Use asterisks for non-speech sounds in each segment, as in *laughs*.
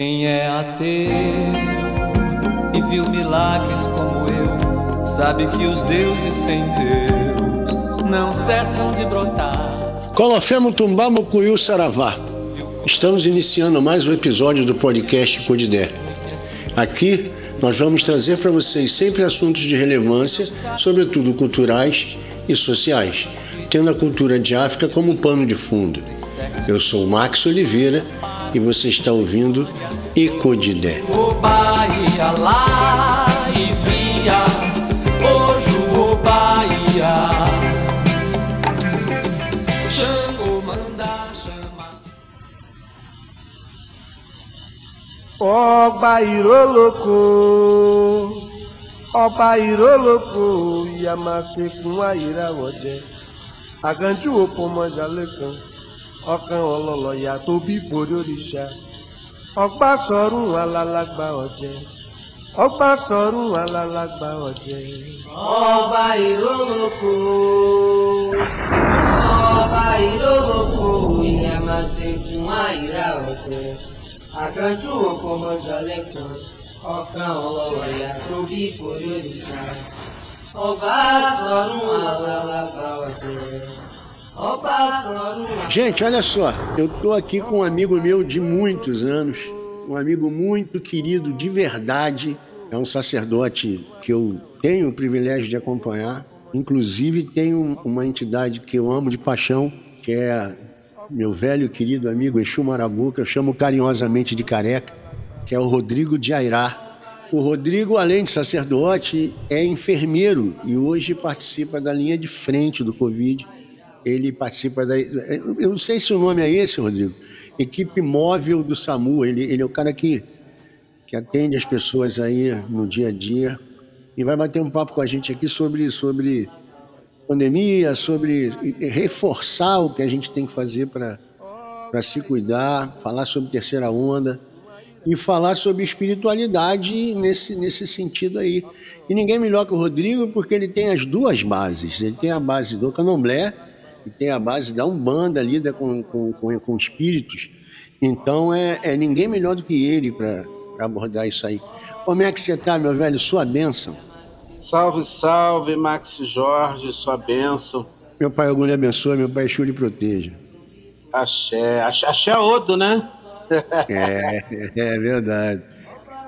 Quem é ateu e viu milagres como eu, sabe que os deuses sem Deus não cessam de brotar. Colofemo Tumbá Mucuyu Saravá. Estamos iniciando mais um episódio do podcast Codidé. Aqui nós vamos trazer para vocês sempre assuntos de relevância, sobretudo culturais e sociais, tendo a cultura de África como pano de fundo. Eu sou Max Oliveira e você está ouvindo Icodidé. O Bahia lá e via, hoje o Bahia. Xangô manda chamar. ọba ìrólókò ọba ìrólókò ìyá máa ṣe fún àyíráwọ̀ jẹ àkànjú òpó mọ́jálé kan ọkàn ọlọ́lọ́yà tó bí borí òrìṣà ọgbà sọ̀rùn alálàgbà ọ̀jẹ̀. Ọgbà sọ̀rùn alálàgbà ọ̀jẹ̀. ọba ìrólókò ọba ìrólókò ìyàmàṣẹ́gun àìrà ọ̀tẹ̀ àkànjú òkò mọ́jọ́lẹ̀ kan ọ̀kan ọlọ́wọ̀yà tó bí ìfòrí òrìṣà. Ọba ọ̀tẹ̀ ọba sọ̀rùn. Gente, olha só, eu estou aqui com um amigo meu de muitos anos, um amigo muito querido de verdade, é um sacerdote que eu tenho o privilégio de acompanhar, inclusive tenho uma entidade que eu amo de paixão, que é meu velho querido amigo Exu Marabu, que eu chamo carinhosamente de careca, que é o Rodrigo de Airá. O Rodrigo, além de sacerdote, é enfermeiro e hoje participa da linha de frente do Covid. Ele participa da. Eu não sei se o nome é esse, Rodrigo. Equipe móvel do SAMU. Ele, ele é o cara que, que atende as pessoas aí no dia a dia. E vai bater um papo com a gente aqui sobre, sobre pandemia, sobre reforçar o que a gente tem que fazer para se cuidar, falar sobre terceira onda e falar sobre espiritualidade nesse, nesse sentido aí. E ninguém melhor que o Rodrigo, porque ele tem as duas bases. Ele tem a base do candomblé e tem a base da Umbanda, lida com, com, com, com espíritos. Então é, é ninguém melhor do que ele para abordar isso aí. Como é que você está, meu velho? Sua bênção. Salve, salve, Max Jorge, sua bênção. Meu pai algum lhe abençoe, meu pai Exu lhe proteja. Axé, axé, axé Odo, né? *laughs* É, é verdade.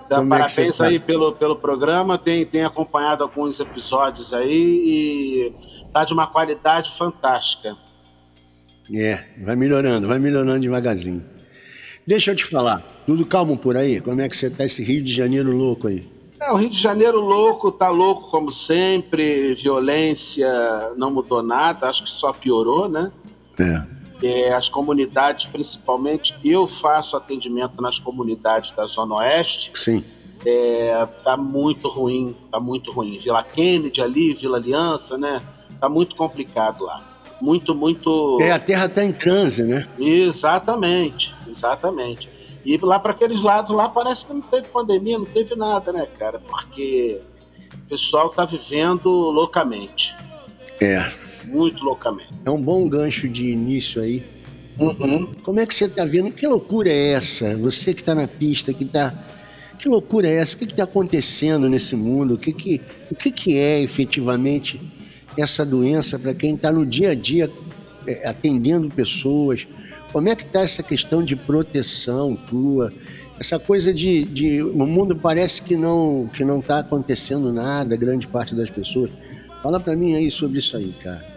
Então, é que parabéns tá? aí pelo, pelo programa, tem, tem acompanhado alguns episódios aí e tá de uma qualidade fantástica. É, vai melhorando, vai melhorando devagarzinho. Deixa eu te falar, tudo calmo por aí? Como é que você tá esse Rio de Janeiro louco aí? É, o Rio de Janeiro louco, tá louco como sempre, violência não mudou nada, acho que só piorou, né? É. É, as comunidades, principalmente, eu faço atendimento nas comunidades da Zona Oeste, Sim. é, tá muito ruim, tá muito ruim. Vila Kennedy ali, Vila Aliança, né? Tá muito complicado lá. Muito, muito. É, a terra tá em transe, né? Exatamente, exatamente. E lá para aqueles lados lá parece que não teve pandemia, não teve nada, né, cara? Porque o pessoal tá vivendo loucamente, É. muito loucamente. É um bom gancho de início aí. Uhum. Como é que você tá vendo? Que loucura é essa? Você que tá na pista, que tá. Que loucura é essa? O que que tá acontecendo nesse mundo? O que que, o que, que é efetivamente essa doença para quem está no dia a dia é, atendendo pessoas? Como é que tá essa questão de proteção tua? Essa coisa de, de o mundo parece que não que não está acontecendo nada, grande parte das pessoas. Fala para mim aí sobre isso aí, cara.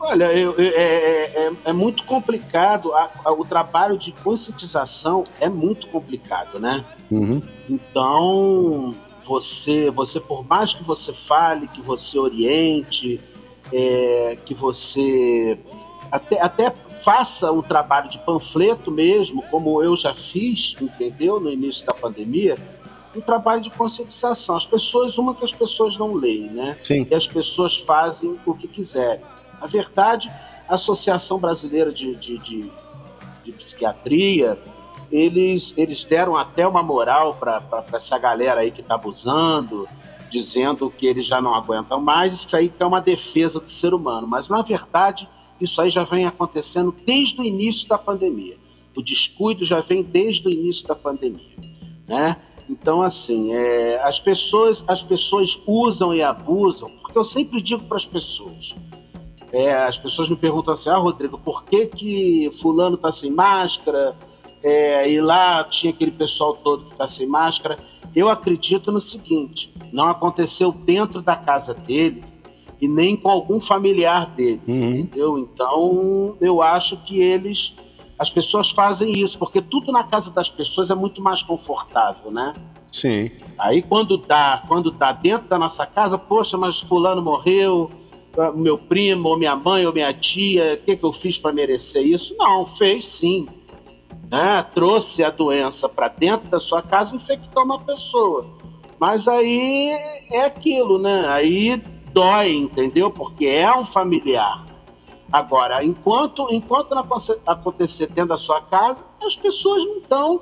Olha, eu- eu- é, é- é- é muito complicado, a- a- o trabalho de conscientização é muito complicado, né? Uhum. Então, você, você por mais que você fale, que você oriente, é, que você até, até faça um trabalho de panfleto mesmo, como eu já fiz, entendeu? No início da pandemia, um trabalho de conscientização. As pessoas, uma que as pessoas não leem, né? Sim. e as pessoas fazem o que quiserem. Na verdade, a Associação Brasileira de, de, de, de Psiquiatria, eles, eles deram até uma moral para essa galera aí que está abusando, dizendo que eles já não aguentam mais, isso aí é uma defesa do ser humano. Mas, na verdade, isso aí já vem acontecendo desde o início da pandemia. O descuido já vem desde o início da pandemia, né? Então, assim, é, as, pessoas, as pessoas usam e abusam, porque eu sempre digo para as pessoas, é, as pessoas me perguntam assim, ah, Rodrigo, por que que fulano está sem máscara? É, e lá tinha aquele pessoal todo que está sem máscara. Eu acredito no seguinte: não aconteceu dentro da casa dele e nem com algum familiar deles, uhum. entendeu? Então, eu acho que eles as pessoas fazem isso, porque tudo na casa das pessoas é muito mais confortável, né? Sim. Aí quando dá, quando dá dentro da nossa casa, poxa, mas fulano morreu, ah, meu primo, ou minha mãe, ou minha tia, o que, que eu fiz para merecer isso? Não, fez sim. Né? Trouxe a doença para dentro da sua casa infectou uma pessoa. Mas aí é aquilo, né? Aí dói, entendeu? Porque é um familiar. Agora, enquanto, enquanto não acontecer dentro da sua casa, as pessoas não estão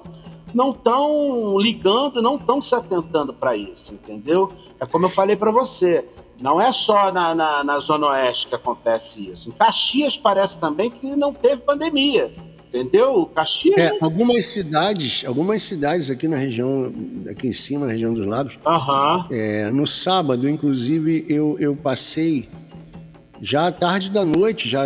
não estão ligando, não estão se atentando para isso, entendeu? É como eu falei para você, não é só na, na, na, Zona Oeste que acontece isso. Em Caxias parece também que não teve pandemia, entendeu? Caxias. É, algumas cidades, algumas cidades aqui na região, aqui em cima, na região dos lagos, uhum. é, no sábado, inclusive, eu, eu passei já à tarde da noite, já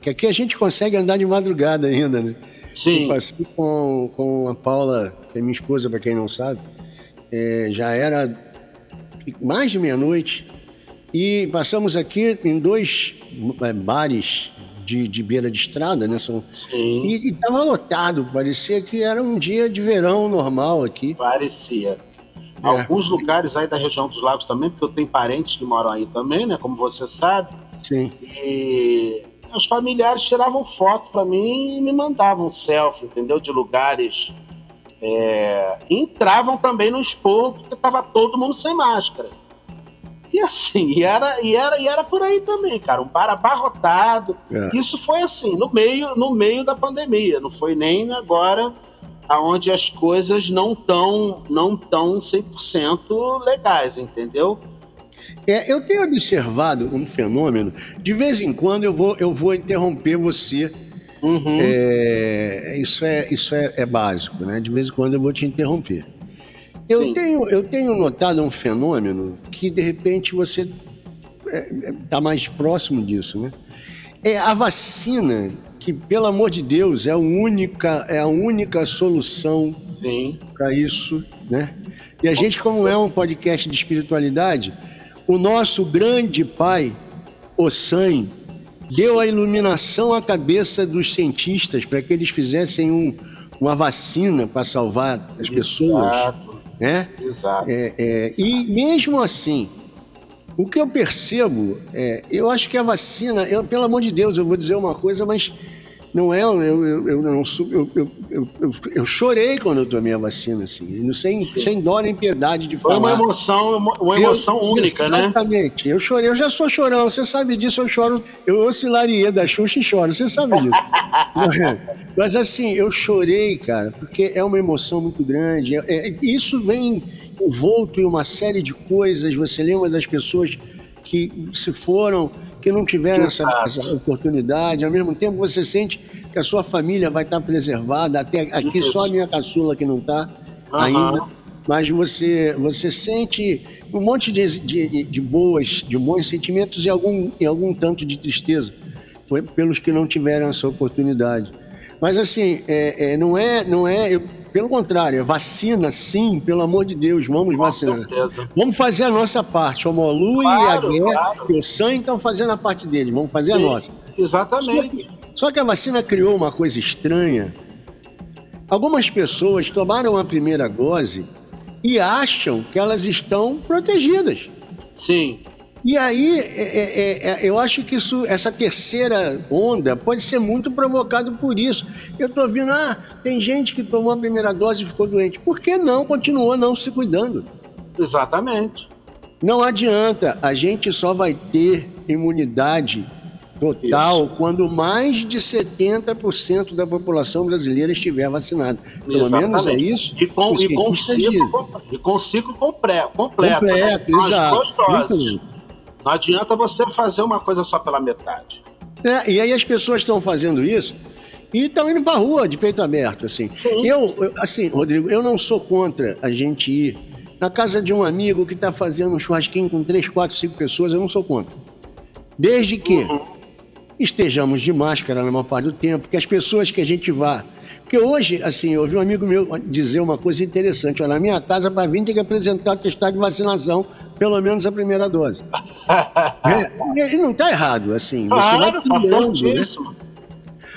que aqui a gente consegue andar de madrugada ainda, né? Sim. Eu passei com, com a Paula, que é minha esposa, para quem não sabe, é, já era mais de meia-noite e passamos aqui em dois é, bares de, de, beira de estrada, né? São, Sim. E estava lotado, parecia que era um dia de verão normal aqui. Parecia. É. Alguns lugares aí da região dos lagos também, porque eu tenho parentes que moram aí também, né? Como você sabe. Sim. E os familiares tiravam foto para mim e me mandavam selfie, entendeu? De lugares. É... entravam também no esporro porque tava todo mundo sem máscara. E assim, e era, e era, e era por aí também, cara, um bar abarrotado. É. Isso foi assim, no meio, no meio da pandemia, não foi nem agora aonde as coisas não estão não tão 100% legais, entendeu? É, eu tenho observado um fenômeno. De vez em quando eu vou, eu vou interromper você. Uhum. É, isso é, isso é, é, básico, né? De vez em quando eu vou te interromper. Eu tenho, eu tenho notado um fenômeno que de repente você está é, é, mais próximo disso, né? É a vacina que, pelo amor de Deus, é a única, é a única solução para isso, né? E a gente, como é um podcast de espiritualidade, o nosso grande pai, Ossan, deu a iluminação à cabeça dos cientistas para que eles fizessem um, uma vacina para salvar as pessoas. Exato. Né? Exato. É, é, e mesmo assim, o que eu percebo, é, eu acho que a vacina, eu, pelo amor de Deus, eu vou dizer uma coisa, mas não é, eu, eu, eu não eu, eu, eu, eu, chorei quando eu tomei a vacina, assim, sem, sem dó nem piedade de falar. Foi uma emoção, uma emoção única, exatamente. né? Exatamente. Eu chorei, eu já sou chorão, você sabe disso, eu choro, eu oscilaria da Xuxa e choro, você sabe disso. *laughs* É? Mas assim, eu chorei, cara, porque é uma emoção muito grande. É, é, isso vem envolto em uma série de coisas. Você lembra das pessoas que se foram, que não tiveram essa, essa, oportunidade. Ao mesmo tempo, você sente que a sua família vai estar preservada. Até aqui só a minha caçula que não está uhum. ainda. Mas você, você sente um monte de, de, de, boas, de bons sentimentos e algum, e algum tanto de tristeza pelos que não tiveram essa oportunidade. Mas assim, é, é, não é, não é. Eu, pelo contrário, vacina, sim, pelo amor de Deus, vamos Com vacinar. Certeza. Vamos fazer a nossa parte. O Molu claro, e a Guerra claro. e o Sam estão fazendo a parte deles, vamos fazer sim, a nossa. Exatamente. Só que, só que a vacina criou uma coisa estranha. Algumas pessoas tomaram a primeira dose e acham que elas estão protegidas. Sim. E aí, é, é, é, eu acho que isso, essa terceira onda pode ser muito provocado por isso. Eu estou vendo, ah, tem gente que tomou a primeira dose e ficou doente. Por que não continuou não se cuidando? Exatamente. Não adianta, a gente só vai ter imunidade total isso. quando mais de 70% da população brasileira estiver vacinada. Pelo Exatamente. menos é isso. E com, e com, ciclo, e com ciclo completo. Completo, completo né? exato. Não adianta você fazer uma coisa só pela metade. É, e aí as pessoas estão fazendo isso E estão indo para rua de peito aberto, assim. Eu, eu, assim, Rodrigo, eu não sou contra a gente ir na casa de um amigo que está fazendo um churrasquinho com três, quatro, cinco pessoas, eu não sou contra. Desde que uhum. Estejamos de máscara na maior parte do tempo, que as pessoas que a gente vá. Porque hoje, assim, eu ouvi um amigo meu dizer uma coisa interessante: olha, na minha casa, para vir, tem que apresentar atestado de vacinação, pelo menos a primeira dose. *laughs* é, e não está errado, assim. Você vai tá criando, né?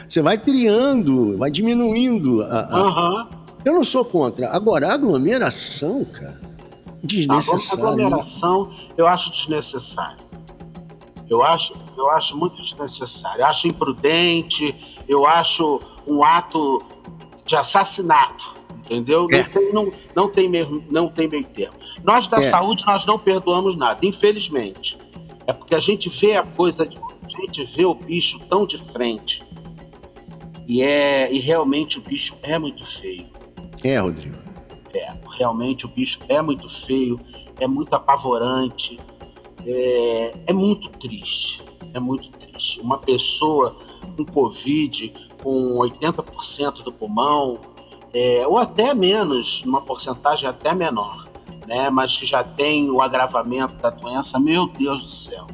Você vai criando, vai diminuindo a, a... Uhum. Eu não sou contra. Agora, a aglomeração, cara desnecessário. A aglomeração eu acho desnecessário. Eu acho, eu acho muito desnecessário. Eu acho imprudente, eu acho um ato de assassinato. Entendeu? É. Não, tem, não, não, tem mesmo, não tem meio termo. Nós da é. saúde, nós não perdoamos nada, infelizmente. É porque a gente vê a coisa, a gente vê o bicho tão de frente. E, é, e realmente o bicho é muito feio. É, Rodrigo é, realmente o bicho é muito feio, é muito apavorante, é, é muito triste. É muito triste. Uma pessoa com Covid, com 80% do pulmão, é, ou até menos, uma porcentagem até menor, né? mas que já tem o agravamento da doença, meu Deus do céu.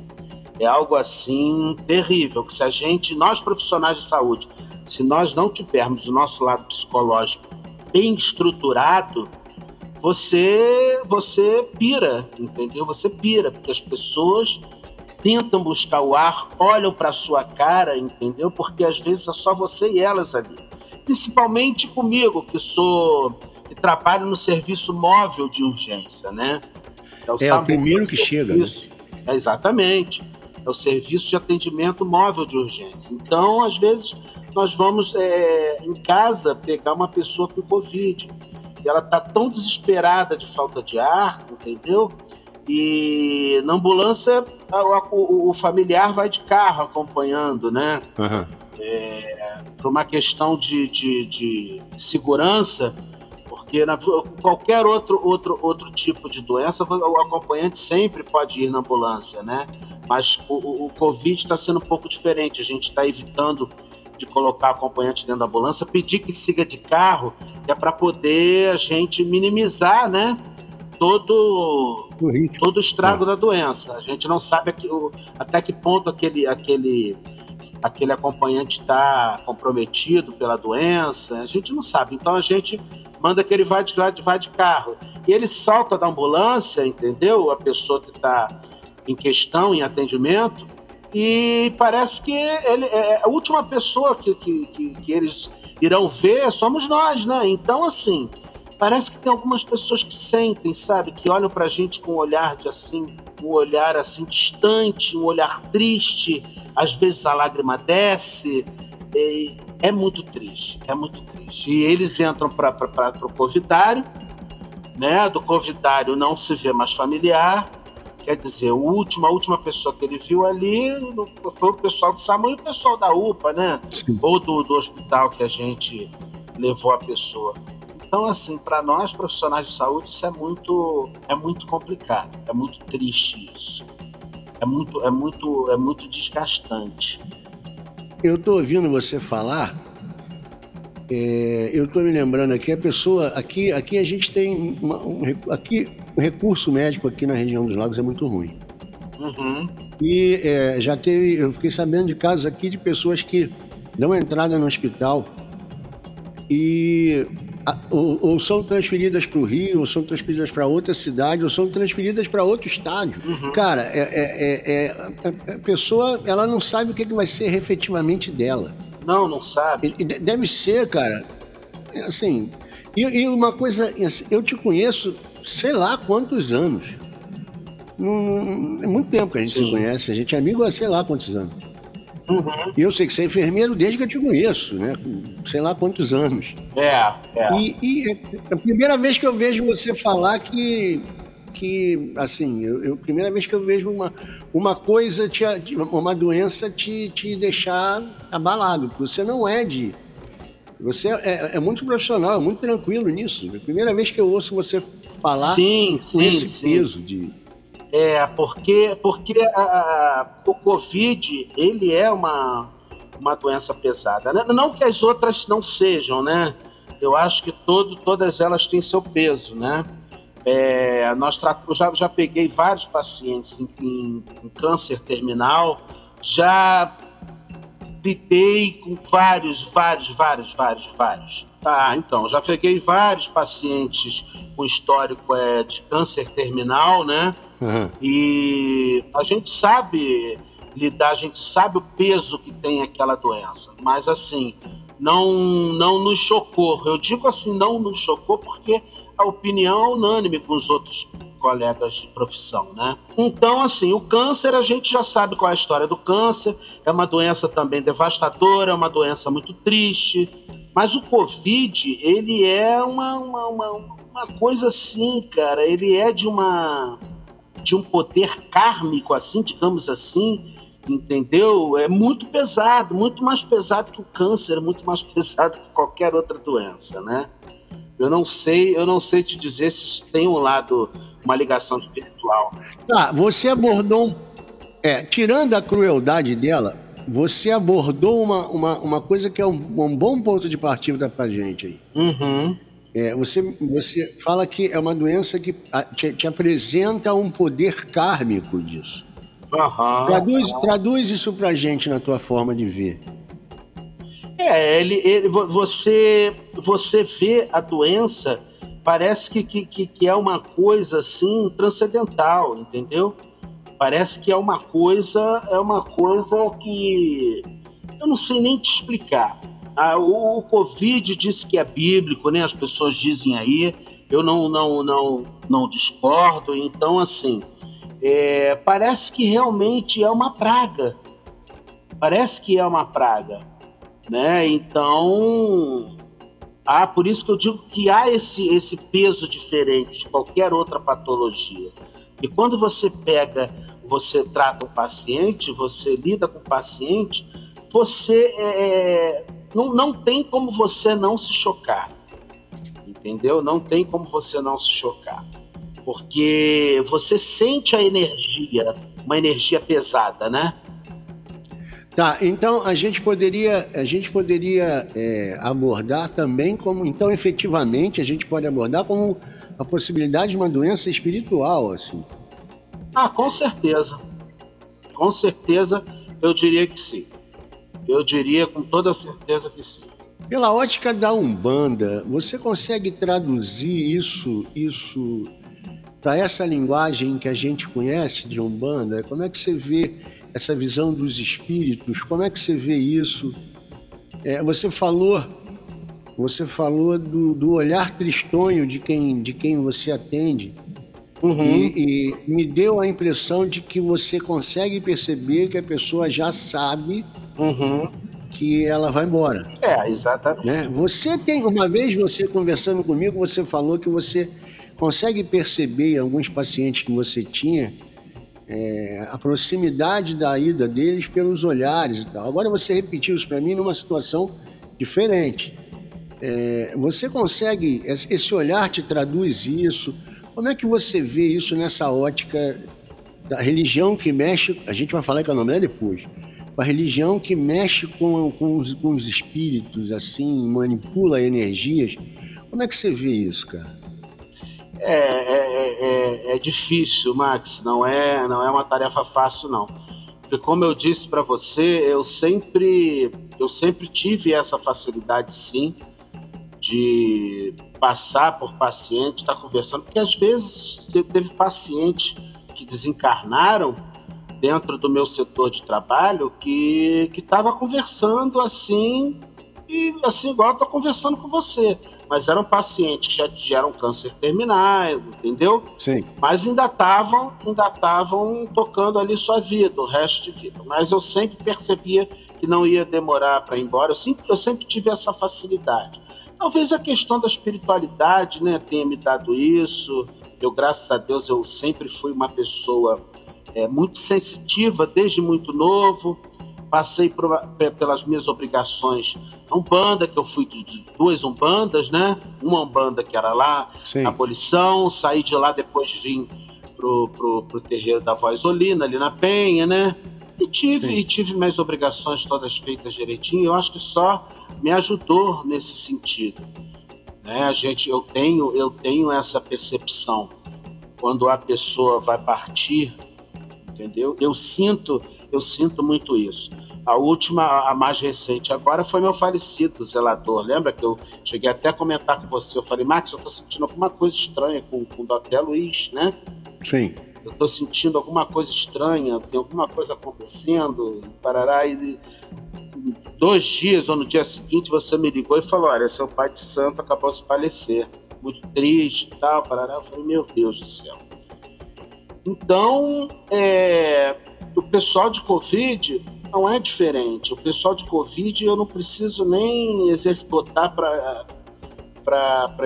É algo assim terrível, que se a gente, nós profissionais de saúde, se nós não tivermos o nosso lado psicológico bem estruturado, você você pira, entendeu? Você pira, porque as pessoas tentam buscar o ar, olham para sua cara, entendeu? Porque às vezes é só você e elas ali. Principalmente comigo, que sou que trabalho no serviço móvel de urgência, né? É o, é, o primeiro que chega. Né? É, exatamente. É o serviço de atendimento móvel de urgência. Então, às vezes, nós vamos é, em casa pegar uma pessoa com Covid. E ela tá tão desesperada de falta de ar, entendeu? E na ambulância o, o familiar vai de carro acompanhando, né? Uhum. É, por uma questão de, de, de segurança, porque na, qualquer outro, outro, outro tipo de doença, o acompanhante sempre pode ir na ambulância, né? Mas o, o Covid está sendo um pouco diferente. A gente está evitando de colocar acompanhante dentro da ambulância, pedir que siga de carro, é para poder a gente minimizar, né? Todo, o todo o estrago é. da doença. A gente não sabe aqui, o, até que ponto aquele, aquele, aquele acompanhante está comprometido pela doença. A gente não sabe. Então a gente manda que ele vá de, vá de carro. E ele solta da ambulância, entendeu? A pessoa que está em questão, em atendimento, e parece que ele é a última pessoa que, que, que, que eles irão ver somos nós, né? Então, assim, parece que tem algumas pessoas que sentem, sabe? Que olham pra gente com um olhar de assim, um olhar assim distante, um olhar triste, às vezes a lágrima desce. é muito triste, é muito triste. E eles entram para o covidário, né? Do covidário não se vê mais familiar, Quer dizer, o último, a última pessoa que ele viu ali foi o pessoal do SAMU e o pessoal da UPA, né? Sim. Ou do, do hospital que a gente levou a pessoa. Então, assim, para nós profissionais de saúde, isso é muito, é muito complicado, é muito triste isso. É muito, é muito, é muito desgastante. Eu estou ouvindo você falar é, eu estou me lembrando aqui, a pessoa, aqui, aqui a gente tem uma, um, aqui, o recurso médico aqui na região dos lagos é muito ruim. Uhum. E é, já teve, eu fiquei sabendo de casos aqui de pessoas que dão entrada no hospital e ou, ou, são transferidas para o Rio, ou são transferidas para outra cidade, ou são transferidas para outro estádio. Uhum. Cara, é, é, é, é, a pessoa ela não sabe o que, que vai ser efetivamente dela. Não, não sabe. Deve ser, cara. Assim. E, e uma coisa, assim, eu te conheço, sei lá quantos anos. Não, é muito tempo que a gente Sim. se conhece, a gente é amigo há sei lá quantos anos. Uhum. E eu sei que você é enfermeiro desde que eu te conheço, né? Sei lá quantos anos. É, é. E, e é a primeira vez que eu vejo você falar que que, assim, eu, eu, primeira vez que eu vejo uma, uma coisa, te, uma doença te, te deixar abalado, porque você não é de. Você é, é muito profissional, é muito tranquilo nisso. É a primeira vez que eu ouço você falar sim, sim, esse sim. peso de. É, porque, porque a, a, o Covid, ele é uma, uma doença pesada. Não que as outras não sejam, né? Eu acho que todo, todas elas têm seu peso, né? É, nós já, já peguei vários pacientes em, em, em câncer terminal, já lidei com vários, vários, vários, vários, vários. Ah, então, já peguei vários pacientes com histórico é, de câncer terminal, né? Uhum. E a gente sabe lidar, a gente sabe o peso que tem aquela doença, mas assim, não, não nos chocou. Eu digo assim, não nos chocou porque a opinião é unânime com os outros colegas de profissão, né? Então, assim, o câncer, a gente já sabe qual é a história do câncer, é uma doença também devastadora, é uma doença muito triste, mas o Covid, ele é uma, uma, uma, uma coisa assim, cara, ele é de uma de um poder kármico, assim, digamos assim, entendeu? É muito pesado, muito mais pesado que o câncer, muito mais *laughs* pesado que qualquer outra doença, né? Eu não sei, eu não sei te dizer se tem um lado, uma ligação espiritual. Tá, você abordou, é, tirando a crueldade dela, você abordou uma, uma, uma coisa que é um, um bom ponto de partida para gente aí. Uhum. É, você, você fala que é uma doença que te, te apresenta um poder kármico disso. Uhum. Traduz, traduz isso pra gente na tua forma de ver. É, ele, ele, você, você vê a doença, parece que, que, que é uma coisa assim transcendental, entendeu? Parece que é uma coisa, é uma coisa que eu não sei nem te explicar. Ah, o, Covid disse que é bíblico, né? As pessoas dizem aí. Eu não, não, não, não discordo. Então, assim, é, parece que realmente é uma praga. Parece que é uma praga né? Então, ah, por isso que eu digo que há esse, esse peso diferente de qualquer outra patologia. E quando você pega, você trata o paciente, você lida com o paciente, você é, não, não tem como você não se chocar. Entendeu? Não tem como você não se chocar. Porque você sente a energia, uma energia pesada, né? Tá, então a gente poderia, a gente poderia é, abordar também como, então efetivamente a gente pode abordar como a possibilidade de uma doença espiritual, assim. Ah, com certeza, com certeza eu diria que sim. Eu diria com toda certeza que sim. Pela ótica da Umbanda, você consegue traduzir isso, isso para essa linguagem que a gente conhece de Umbanda? Como é que você vê essa visão dos espíritos, como é que você vê isso? É, você falou, você falou do, do, olhar tristonho de quem, de quem você atende. Uhum. E, e, me deu a impressão de que você consegue perceber que a pessoa já sabe uhum. que ela vai embora. É, exatamente. Né? Você tem, uma vez você conversando comigo, você falou que você consegue perceber em alguns pacientes que você tinha é, a proximidade da ida deles pelos olhares e tal. Agora você repetiu isso para mim numa situação diferente. É, você consegue, esse olhar te traduz isso? Como é que você vê isso nessa ótica da religião que mexe, a gente vai falar que é o nome dela depois, a religião que mexe com, com, os, com os espíritos, assim, manipula energias. Como é que você vê isso, cara? É, é, é, é, difícil, Max. Não é, não é uma tarefa fácil, não. Porque como eu disse para você, eu sempre, eu sempre tive essa facilidade, sim, de passar por paciente, estar tá conversando, porque às vezes teve pacientes que desencarnaram dentro do meu setor de trabalho que que estava conversando assim e assim igual eu tô conversando com você mas eram pacientes que já tiveram câncer terminal, entendeu? Sim. Mas ainda estavam ainda estavam tocando ali sua vida, o resto de vida. Mas eu sempre percebia que não ia demorar para ir embora. Eu sempre, eu sempre tive essa facilidade. Talvez a questão da espiritualidade, né, tenha me dado isso. Eu, graças a Deus, eu sempre fui uma pessoa é, muito sensitiva desde muito novo passei por, pelas minhas obrigações a Umbanda, que eu fui de duas Umbandas, né? Uma Umbanda que era lá, Sim. na abolição, saí de lá, depois vim pro, pro, pro terreiro da Voz Olina, ali na Penha, né? E tive, e tive minhas obrigações todas feitas direitinho. Eu acho que só me ajudou nesse sentido. Né? A gente, eu tenho, eu tenho essa percepção quando a pessoa vai partir, entendeu? Eu sinto, eu sinto muito isso. A última, a mais recente agora foi meu falecido zelador. Lembra que eu cheguei até a comentar com você? Eu falei, Max, eu tô sentindo alguma coisa estranha com, com o Dr. Luiz, né? Sim. Eu tô sentindo alguma coisa estranha, tem alguma coisa acontecendo, parará, e dois dias ou no dia seguinte você me ligou e falou, olha, seu pai de santo acabou de falecer. Muito triste e tal, parará. Eu falei, meu Deus do céu. Então, é, o pessoal de Covid não é diferente. O pessoal de Covid eu não preciso nem botar para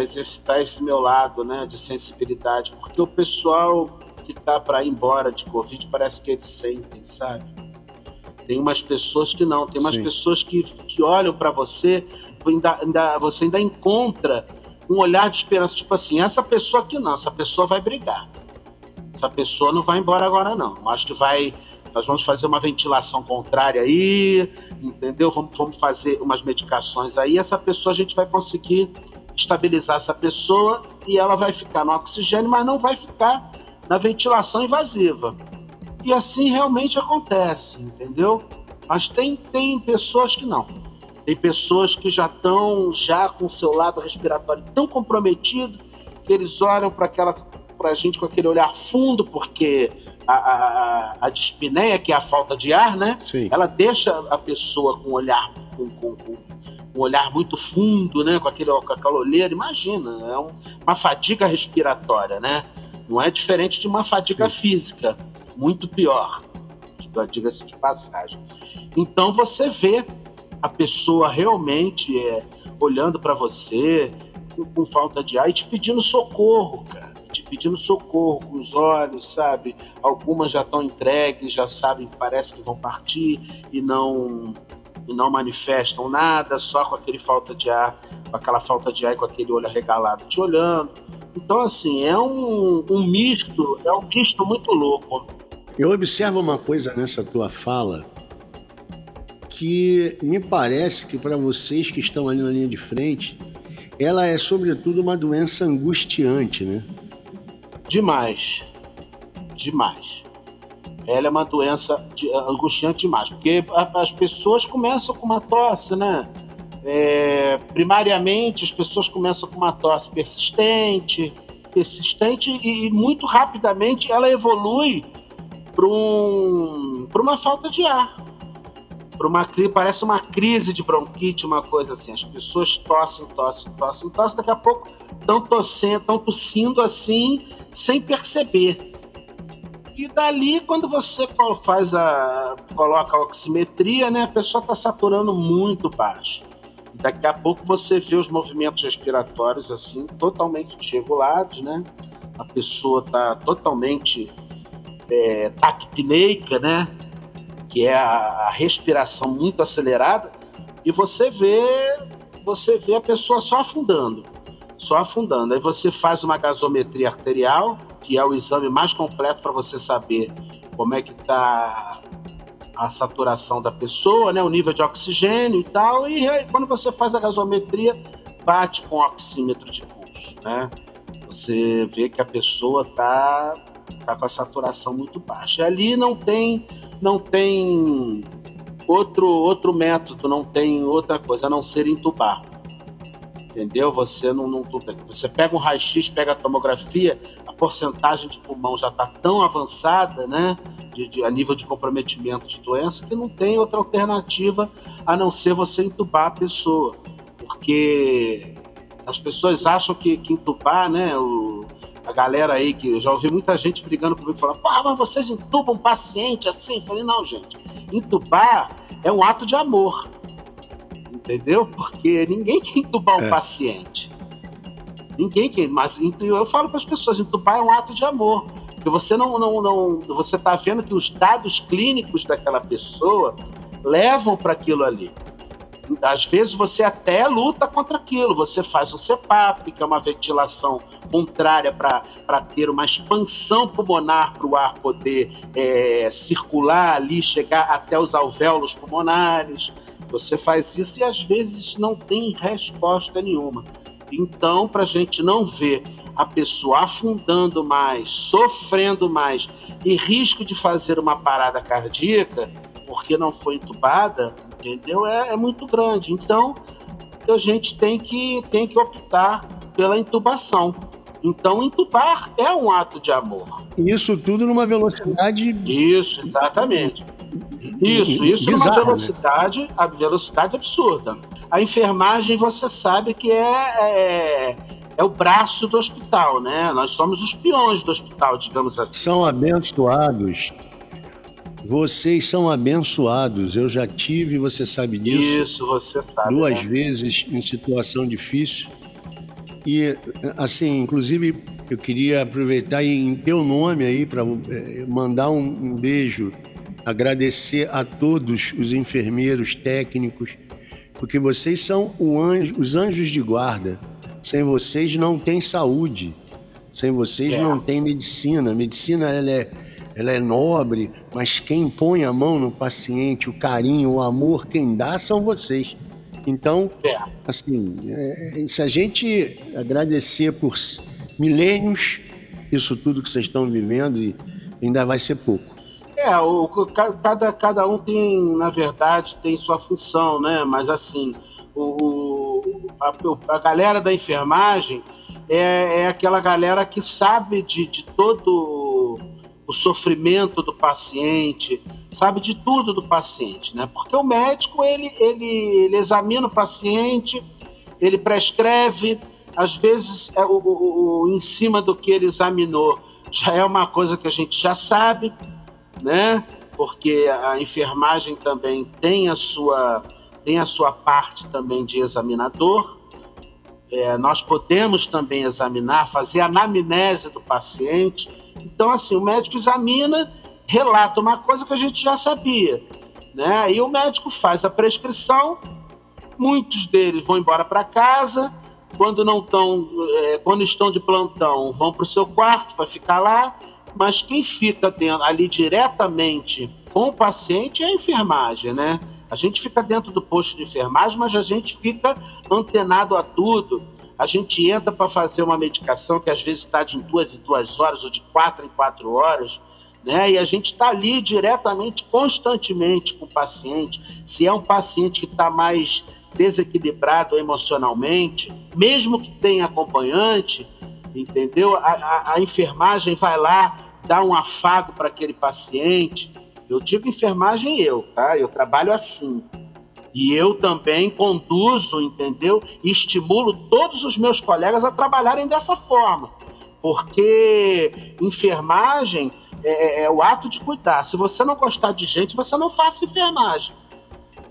exercitar esse meu lado né, de sensibilidade, porque o pessoal que tá para ir embora de Covid parece que eles sentem, sabe? Tem umas pessoas que não, tem umas Sim. pessoas que, que olham para você, ainda, ainda, você ainda encontra um olhar de esperança, tipo assim, essa pessoa aqui não, essa pessoa vai brigar. Essa pessoa não vai embora agora, não. Acho que vai nós vamos fazer uma ventilação contrária aí, entendeu? Vamos, vamos fazer umas medicações aí. Essa pessoa a gente vai conseguir estabilizar essa pessoa e ela vai ficar no oxigênio, mas não vai ficar na ventilação invasiva. E assim realmente acontece, entendeu? Mas tem, tem pessoas que não. Tem pessoas que já estão já com o seu lado respiratório tão comprometido que eles olham para aquela para a gente com aquele olhar fundo, porque a, a, a dispneia, que é a falta de ar, né? Sim. Ela deixa a pessoa com um olhar, com, com, com um olhar muito fundo, né? Com, aquele, com aquela olheira. Imagina, é um, uma fadiga respiratória, né? Não é diferente de uma fadiga Sim. física, muito pior, diga-se de passagem. Então você vê a pessoa realmente é, olhando para você com, com falta de ar e te pedindo socorro, cara pedindo socorro com os olhos, sabe? Algumas já estão entregues, já sabem, parece que vão partir e não e não manifestam nada, só com aquele falta de ar, com aquela falta de ar e com aquele olho arregalado te olhando. Então, assim, é um, um misto, é um misto muito louco. Eu observo uma coisa nessa tua fala que me parece que para vocês que estão ali na linha de frente, ela é sobretudo uma doença angustiante, né? Demais. Demais. Ela é uma doença de, angustiante demais, porque as pessoas começam com uma tosse, né? É, primariamente, as pessoas começam com uma tosse persistente, persistente e, e muito rapidamente ela evolui para um, uma falta de ar para uma parece uma crise de bronquite, uma coisa assim. As pessoas tossem, tossem, tossem, tossem, daqui a pouco estão tossindo, estão tossindo assim, sem perceber. E dali, quando você faz a. coloca a oximetria, né, a pessoa está saturando muito baixo. Daqui a pouco você vê os movimentos respiratórios assim, totalmente desregulados, né? A pessoa está totalmente é, taquipneica, né? Que é a, a respiração muito acelerada, e você vê você vê a pessoa só afundando, só afundando. Aí você faz uma gasometria arterial, que é o exame mais completo para você saber como é que está a saturação da pessoa, né, o nível de oxigênio e tal. E aí, quando você faz a gasometria, bate com o oxímetro de pulso, né? Você vê que a pessoa está tá com a saturação muito baixa. Ali não tem não tem outro, outro método, não tem outra coisa a não ser entubar. Entendeu? Você não, não você pega um raio-x, pega a tomografia, a porcentagem de pulmão já está tão avançada, né, de, de, a nível de comprometimento de doença, que não tem outra alternativa a não ser você entubar a pessoa, porque as pessoas acham que, que entubar, né, o, a galera aí que eu já ouvi muita gente brigando comigo falando, porra, mas vocês entubam paciente assim? Eu falei, não, gente, entubar é um ato de amor. Entendeu? Porque ninguém quer entubar um é. paciente. Ninguém quer, mas eu falo para as pessoas, entubar é um ato de amor. Porque você não, não, não você está vendo que os dados clínicos daquela pessoa levam para aquilo ali. Às vezes você até luta contra aquilo, você faz o CPAP, que é uma ventilação contrária para ter uma expansão pulmonar para o ar poder é, circular ali, chegar até os alvéolos pulmonares. Você faz isso e às vezes não tem resposta nenhuma. Então, para a gente não ver a pessoa afundando mais, sofrendo mais e risco de fazer uma parada cardíaca, porque não foi entubada, entendeu? É, é muito grande. Então, a gente tem que, tem que optar pela intubação. Então, entubar é um ato de amor. Isso tudo numa velocidade. Isso, exatamente. Isso, isso Bizarro, numa né? velocidade, né? a velocidade absurda. A enfermagem, você sabe que é, é, é, o braço do hospital, né? Nós somos os peões do hospital, digamos assim. São abençoados. Vocês são abençoados. Eu já tive, você sabe disso. Isso, você sabe. Duas né? vezes em situação difícil. E, assim, inclusive, eu queria aproveitar em teu nome aí para é, mandar um, um beijo, agradecer a todos os enfermeiros técnicos, porque vocês são anjo, os anjos de guarda. Sem vocês não tem saúde. Sem vocês é. não tem medicina. A medicina ela é, ela é nobre, mas quem põe a mão no paciente, o carinho, o amor, quem dá são vocês. Então, é. assim, é, se a gente agradecer por milênios isso tudo que vocês estão vivendo, ainda vai ser pouco. É, o, cada, cada um tem, na verdade, tem sua função, né? Mas assim, o, a, a galera da enfermagem é, é aquela galera que sabe de, de todo o sofrimento do paciente, sabe de tudo do paciente, né? Porque o médico ele, ele, ele examina o paciente, ele prescreve, às vezes é o, o, o, em cima do que ele examinou já é uma coisa que a gente já sabe, né? Porque a enfermagem também tem a sua tem a sua parte também de examinador. É, nós podemos também examinar, fazer anamnese do paciente. Então, assim, o médico examina, relata uma coisa que a gente já sabia. Né? E o médico faz a prescrição, muitos deles vão embora para casa, quando não estão, é, quando estão de plantão, vão para o seu quarto para ficar lá, mas quem fica dentro, ali diretamente com o paciente é a enfermagem, né? A gente fica dentro do posto de enfermagem, mas a gente fica antenado a tudo. A gente entra para fazer uma medicação que às vezes está de duas em duas horas ou de quatro em quatro horas, né? E a gente está ali diretamente, constantemente com o paciente. Se é um paciente que está mais desequilibrado emocionalmente, mesmo que tenha acompanhante, entendeu? A, a, a enfermagem vai lá dar um afago para aquele paciente. Eu digo enfermagem eu, tá? Eu trabalho assim. E eu também conduzo, entendeu? E estimulo todos os meus colegas a trabalharem dessa forma. Porque enfermagem é, é, é o ato de cuidar. Se você não gostar de gente, você não faça enfermagem.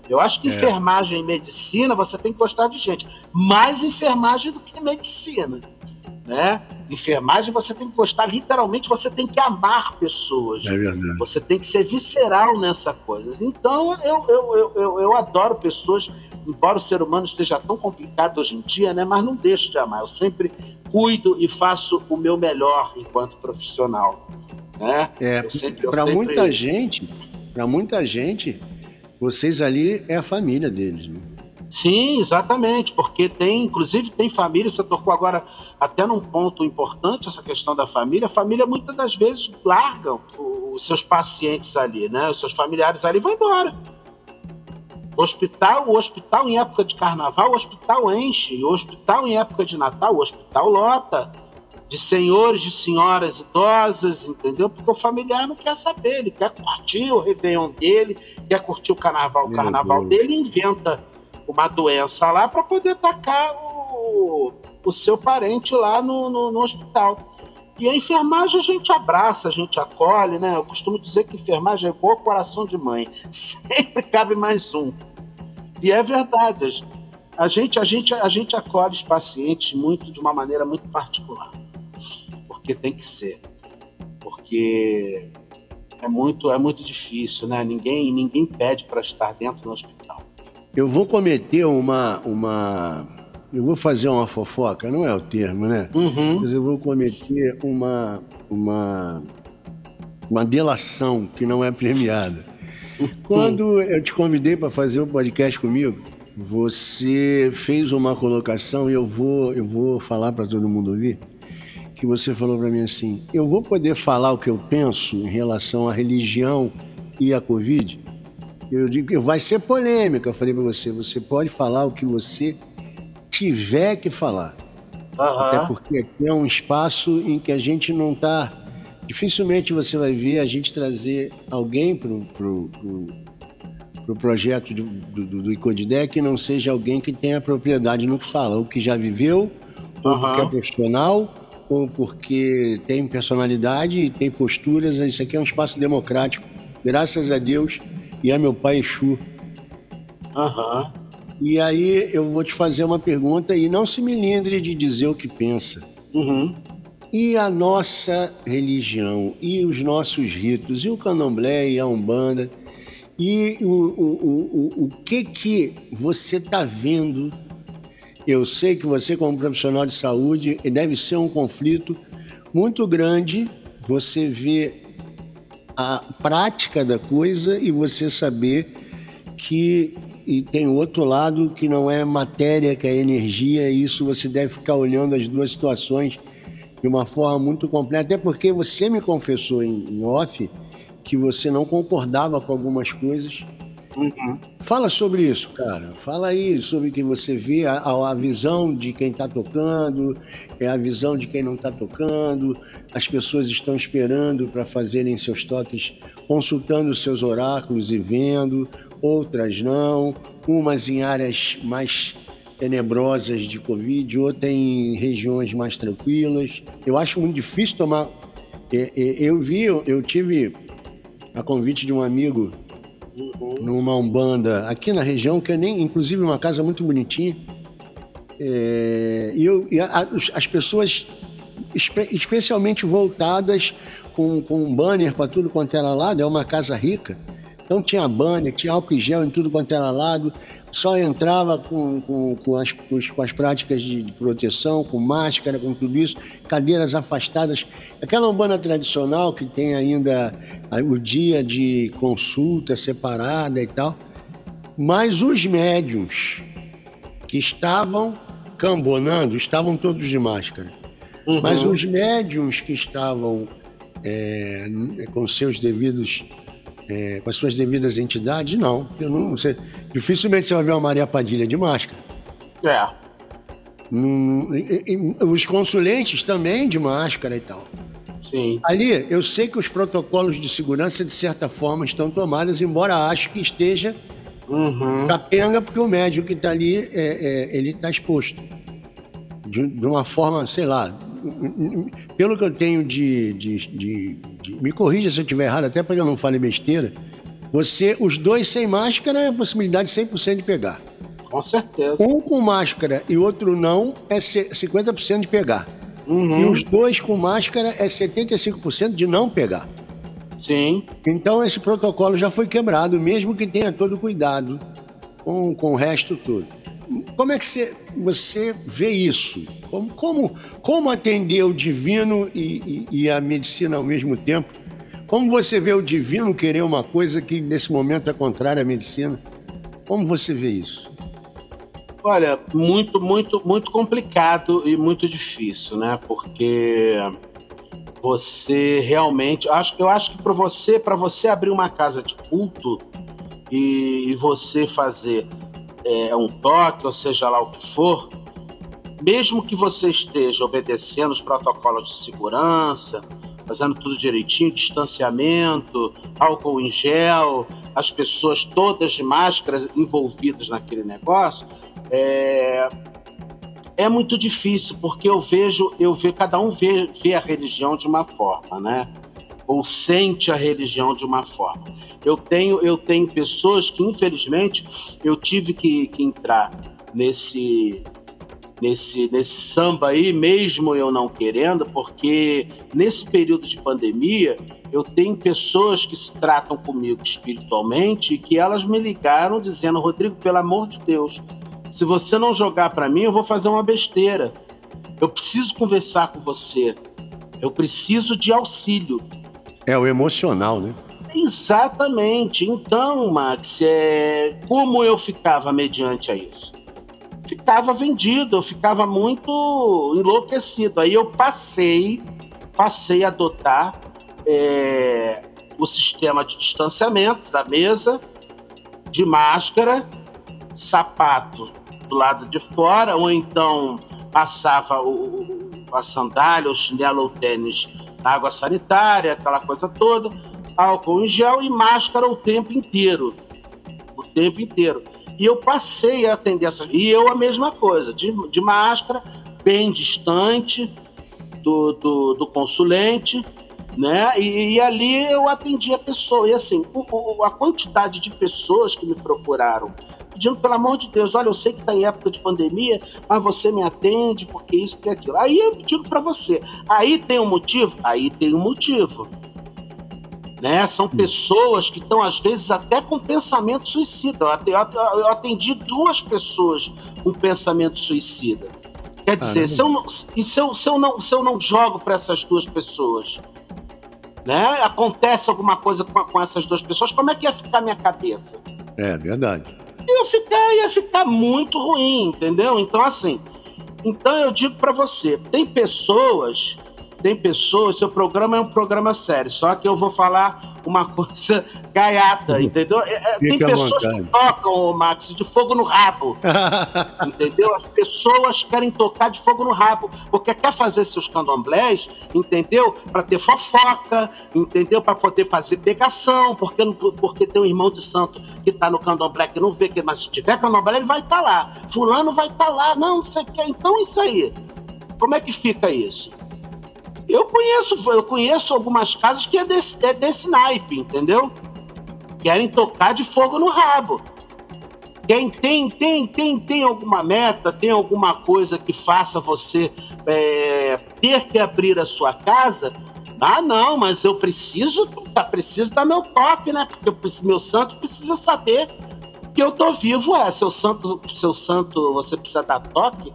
Eu acho que é. enfermagem e medicina você tem que gostar de gente. Mais enfermagem do que medicina né? Enfermagem você tem que gostar, literalmente você tem que amar pessoas. É verdade. Você tem que ser visceral nessa coisa. Então eu, eu, eu, eu, eu adoro pessoas, embora o ser humano esteja tão complicado hoje em dia, né? Mas não deixo de amar. Eu sempre cuido e faço o meu melhor enquanto profissional. Né? É, para sempre... muita gente, para muita gente, vocês ali é a família deles, né? Sim, exatamente, porque tem, inclusive tem família, você tocou agora até num ponto importante essa questão da família, a família muitas das vezes largam os seus pacientes ali, né? Os seus familiares ali vão embora. O hospital, o hospital em época de carnaval, o hospital enche, o hospital em época de Natal, o hospital lota de senhores, de senhoras idosas, entendeu? Porque o familiar não quer saber, ele quer curtir o Réveillon dele, quer curtir o carnaval, o carnaval dele, inventa uma doença lá para poder atacar o, o seu parente lá no, no, no, hospital. E a enfermagem a gente abraça, a gente acolhe, né? Eu costumo dizer que enfermagem é igual coração de mãe. *laughs* Sempre cabe mais um. E é verdade. A gente, a gente, a gente acolhe os pacientes muito de uma maneira muito particular. Porque tem que ser. Porque é muito, é muito difícil, né? Ninguém, ninguém pede para estar dentro do hospital eu vou cometer uma, uma. Eu vou fazer uma fofoca, não é o termo, né? Uhum. Mas eu vou cometer uma, uma, uma delação que não é premiada. *laughs* Quando eu te convidei para fazer o um podcast comigo, você fez uma colocação e eu vou, eu vou falar para todo mundo ouvir. Que você falou para mim assim: eu vou poder falar o que eu penso em relação à religião e à Covid? Eu digo vai ser polêmica. Eu falei para você: você pode falar o que você tiver que falar. Uhum. Até porque aqui é um espaço em que a gente não está. Dificilmente você vai ver a gente trazer alguém para o pro, pro, pro projeto do, do, do Icodidé que não seja alguém que tenha propriedade no que fala, ou que já viveu, ou Uhum. porque é profissional, ou porque tem personalidade e tem posturas. Isso aqui é um espaço democrático, graças a Deus, e a meu pai Exu. Aham. E aí eu vou te fazer uma pergunta e não se melindre de dizer o que pensa. Uhum. E a nossa religião, e os nossos ritos, e o candomblé, e a umbanda, e o, o, o, o, que que você está vendo? Eu sei que você, como profissional de saúde, deve ser um conflito muito grande você ver a prática da coisa e você saber que e tem outro lado que não é matéria, que é energia, e isso você deve ficar olhando as duas situações de uma forma muito completa, até porque você me confessou em, em off que você não concordava com algumas coisas. Uhum. Fala sobre isso, cara. Fala aí sobre o que você vê, a, a visão de quem está tocando, é a visão de quem não está tocando. As pessoas estão esperando para fazerem seus toques, consultando seus oráculos e vendo, outras não. Umas em áreas mais tenebrosas de Covid, outra em regiões mais tranquilas. Eu acho muito difícil tomar. é, é, Eu vi, eu tive a convite de um amigo numa umbanda aqui na região, que é nem, inclusive uma casa muito bonitinha. É, e eu, e a- as pessoas espe- especialmente voltadas com, com um banner para tudo quanto era lado, é uma casa rica. Então tinha banner, tinha álcool gel em tudo quanto era lado, só entrava com, com, com, as, com as- práticas de, de proteção, com máscara, com tudo isso, cadeiras afastadas. Aquela umbanda tradicional que tem ainda o dia de consulta separada e tal. Mas os médiums que estavam cambonando estavam todos de máscara. Uhum. Mas os médiums que estavam é, com seus devidos, é, com as suas devidas entidades, não. Eu não você, dificilmente você vai ver uma Maria Padilha de máscara. É. E- e- os consulentes também de máscara e tal. Sim. Ali, eu sei que os protocolos de segurança, de certa forma, estão tomados, embora acho que esteja Uhum. capenga, porque o médico que está ali, é, é, ele está exposto. De, de uma forma, sei lá, pelo que eu tenho de, de- de- de- Me corrija se eu estiver errado, até para que eu não fale besteira. Você, os dois sem máscara, é a possibilidade 100% de pegar. Com certeza. Um com máscara e outro não, é ce- 50% de pegar. E Uhum. os dois com máscara é 75% de não pegar. Sim. Então esse protocolo já foi quebrado, mesmo que tenha todo cuidado com, com o resto todo. Como é que você, você vê isso? Como, como, como atender o divino e, e- e a medicina ao mesmo tempo? Como você vê o divino querer uma coisa que nesse momento é contrária à medicina? Como você vê isso? Olha, muito, muito, muito complicado e muito difícil, né? Porque você realmente, acho, eu acho que para você, para você abrir uma casa de culto e, e você fazer é, um toque, ou seja lá o que for, mesmo que você esteja obedecendo os protocolos de segurança, fazendo tudo direitinho, distanciamento, álcool em gel, as pessoas todas de máscaras envolvidas naquele negócio, é, é muito difícil, porque eu vejo, eu vejo, cada um vê, vê a religião de uma forma, né? Ou sente a religião de uma forma. Eu tenho, eu tenho pessoas que, infelizmente, eu tive que, que entrar nesse, nesse, nesse samba aí, mesmo eu não querendo, porque nesse período de pandemia eu tenho pessoas que se tratam comigo espiritualmente e que elas me ligaram dizendo: Rodrigo, pelo amor de Deus, se você não jogar para mim, eu vou fazer uma besteira. Eu preciso conversar com você. Eu preciso de auxílio. É o emocional, né? Exatamente. Então, Max, é... como eu ficava mediante a isso? ficava vendido, eu ficava muito enlouquecido. Aí eu passei, passei a adotar é, o sistema de distanciamento da mesa, de máscara, sapato do lado de fora, ou então passava o, a sandália, o chinelo ou o tênis água sanitária, aquela coisa toda, álcool em gel e máscara o tempo inteiro. O tempo inteiro. E eu passei a atender essas. E eu a mesma coisa, de, de máscara, bem distante do, do, do consulente, né? E, e, ali eu atendi a pessoa. E assim, o, o, a quantidade de pessoas que me procuraram, pedindo, pelo amor de Deus, olha, eu sei que está em época de pandemia, mas você me atende, porque isso, porque aquilo. Aí eu digo para você, aí tem um motivo? Aí tem um motivo né? São hum. pessoas que estão, às vezes, até com pensamento suicida. Eu atendi duas pessoas com pensamento suicida. Quer dizer, se eu, não, e se eu, se, eu não, se eu não jogo para essas duas pessoas, né? Acontece alguma coisa com, com, essas duas pessoas, como é que ia ficar a minha cabeça? É, verdade. Ia ficar, ia ficar muito ruim, entendeu? Então, assim, então eu digo para você, tem pessoas tem pessoas, seu programa é um programa sério, só que eu vou falar uma *laughs* coisa gaiata, entendeu? É, é tem pessoas que tocam, Max, de fogo no rabo. *laughs* entendeu? As pessoas querem tocar de fogo no rabo, porque quer fazer seus candomblés, entendeu? Para ter fofoca, entendeu? Para poder fazer pegação, porque, porque tem um irmão de santo que tá no candomblé que não vê que, mas se tiver candomblé, ele vai estar tá lá. Fulano vai estar tá lá. Não, não sei o que. Então, isso aí. Como é que fica isso? Eu conheço, eu conheço algumas casas que é desse, é desse naipe, entendeu? Querem tocar de fogo no rabo. Quem tem, tem, tem, tem alguma meta, tem alguma coisa que faça você é, ter que abrir a sua casa? Ah, não, mas eu preciso, tá, preciso dar meu toque, né? Porque eu, meu santo precisa saber que eu tô vivo. É, seu santo, seu santo, você precisa dar toque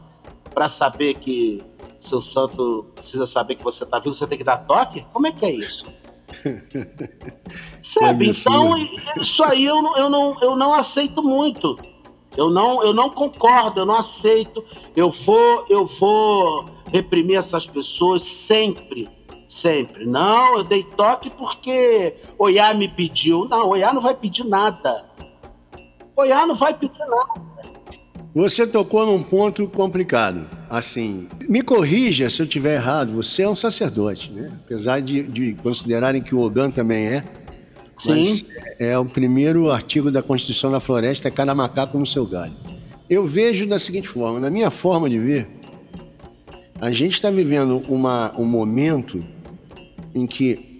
para saber que seu santo precisa saber que você está vivo, você tem que dar toque? Como é que é isso? *laughs* Sabe? É então, isso aí eu não, eu, não, eu não aceito muito. Eu não, eu não concordo, eu não aceito. Eu vou, eu vou reprimir essas pessoas sempre. Sempre. Não, eu dei toque porque Oiá me pediu. Não, Oiá não vai pedir nada. Oiá não vai pedir nada. Você tocou num ponto complicado. Assim, me corrija se eu estiver errado, você é um sacerdote, né? Apesar de, de considerarem que o Ogan também é. Sim. é o primeiro artigo da Constituição da Floresta, é cada macaco no seu galho. Eu vejo da seguinte forma, na minha forma de ver, a gente está vivendo uma, um momento em que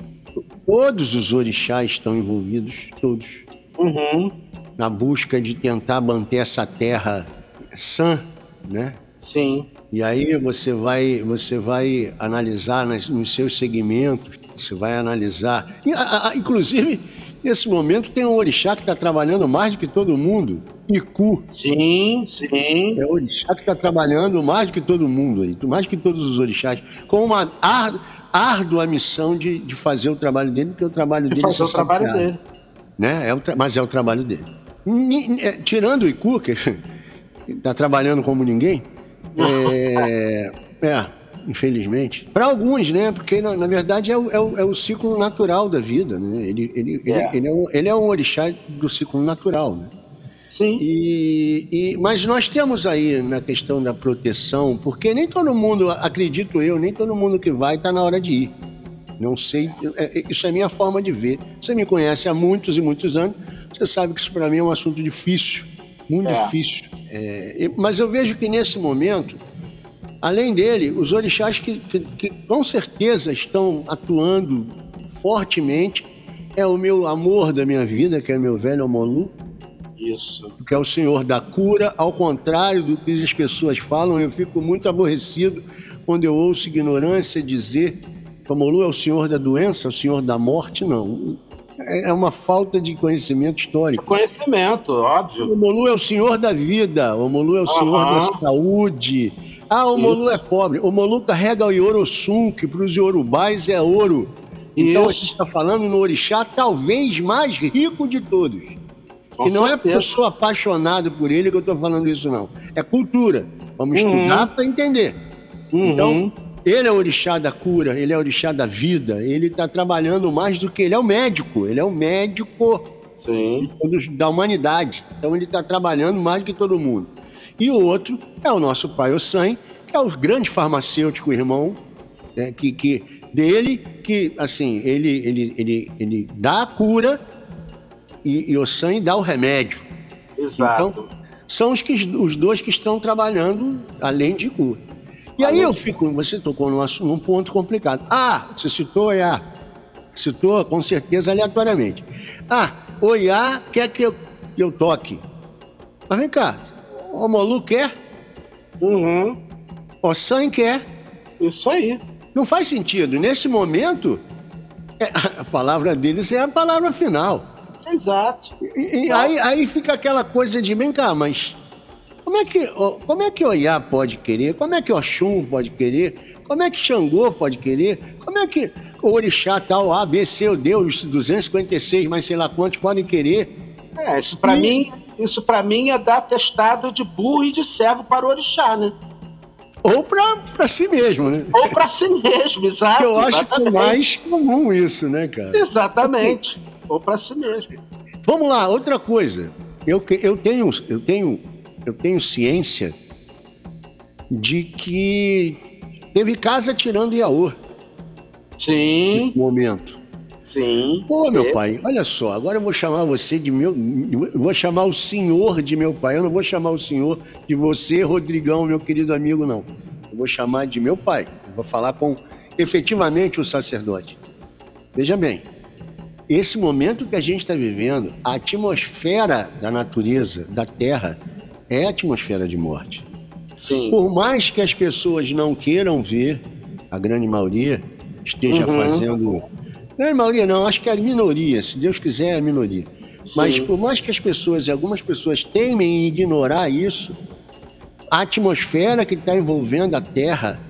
todos os orixás estão envolvidos, todos, uhum. na busca de tentar manter essa terra sã, né? Sim. E aí você vai, você vai analisar nas, nos seus segmentos, você vai analisar. Inclusive, nesse momento tem um orixá que está trabalhando mais do que todo mundo, Iku. Sim, sim. É o orixá que está trabalhando mais do que todo mundo, aí, mais do que todos os orixás, com uma árdua missão de, de fazer o trabalho dele, porque o trabalho de dele fazer é o trabalho dele. Né? É o mas é o trabalho dele. É, tirando o Iku, que está trabalhando como ninguém. É, *laughs* é infelizmente. Para alguns, né? Porque na, na verdade é o, é, o, é o, ciclo natural da vida, né? Ele, ele, é. Ele, ele, é um, ele é um orixá do ciclo natural, né? Sim. E, e, mas nós temos aí na questão da proteção, porque nem todo mundo, acredito eu, nem todo mundo que vai está na hora de ir. Não sei, é, é, isso é minha forma de ver. Você me conhece há muitos e muitos anos, você sabe que isso para mim é um assunto difícil muito é. difícil. É, mas eu vejo que nesse momento, além dele, os orixás que, que, que, com certeza estão atuando fortemente é o meu amor da minha vida, que é meu velho Omolu. Isso. Que é o senhor da cura, ao contrário do que as pessoas falam, eu fico muito aborrecido quando eu ouço ignorância dizer que o Molu é o senhor da doença, o senhor da morte, não. É uma falta de conhecimento histórico. Conhecimento, óbvio. O Molu é o senhor da vida, o Molu é o senhor da saúde. Ah, o Molu é pobre. O Molu carrega o Iorosum, que para os Yorubais é ouro. Então Isso. a gente está falando no orixá talvez mais rico de todos. Com e não certeza. é porque eu sou apaixonado por ele que eu estou falando isso, não. É cultura. Vamos uhum. estudar para entender. Uhum. Então, ele é o orixá da cura, ele é o orixá da vida, ele está trabalhando mais do que ele é o médico, ele é o médico todos, da humanidade. Então ele está trabalhando mais do que todo mundo. E o outro é o nosso pai Ossan, que é o grande farmacêutico irmão, né, que, que dele, que assim, ele, ele, ele, ele dá a cura e, e Ossan dá o remédio. Exato. Então, são os, que, os dois que estão trabalhando além de cura. E aí eu fico, você tocou num, num ponto complicado. Ah, você citou Oiá. Citou com certeza aleatoriamente. Ah, Oiá quer que eu, que eu toque. Mas vem cá, o Molu quer? Uhum. O San quer? Isso aí. Não faz sentido. Nesse momento, é, a palavra deles é a palavra final. Exato. E, e aí, aí fica aquela coisa de, vem cá, mas como é que, como é que Oiá pode querer? Como é que Oxum pode querer? Como é que Xangô pode querer? Como é que o Orixá tal, A, B, C, o Deus, 256, mas sei lá quantos podem querer? É, isso para mim, isso para mim é dar testado de burro e de cego para o Orixá, né? Ou para si mesmo, né? Ou para si mesmo, *laughs* exato. Eu acho que é mais comum isso, né, cara? Exatamente. Ou para si mesmo. Vamos lá, outra coisa. Eu, eu, tenho, eu tenho eu tenho ciência de que teve casa tirando Iaô. Sim. No momento. Sim. Pô, meu é. pai, olha só, agora eu vou chamar você de meu. Eu vou chamar o senhor de meu pai. Eu não vou chamar o senhor de você, Rodrigão, meu querido amigo, não. Eu vou chamar de meu pai. Eu vou falar com efetivamente o sacerdote. Veja bem, esse momento que a gente está vivendo, a atmosfera da natureza, da terra, é atmosfera de morte. Sim. Por mais que as pessoas não queiram ver, a grande maioria esteja uhum. fazendo. Não a maioria, não, acho que é a minoria, se Deus quiser, é a minoria. Sim. Mas por mais que as pessoas, e algumas pessoas temem em ignorar isso, a atmosfera que está envolvendo a Terra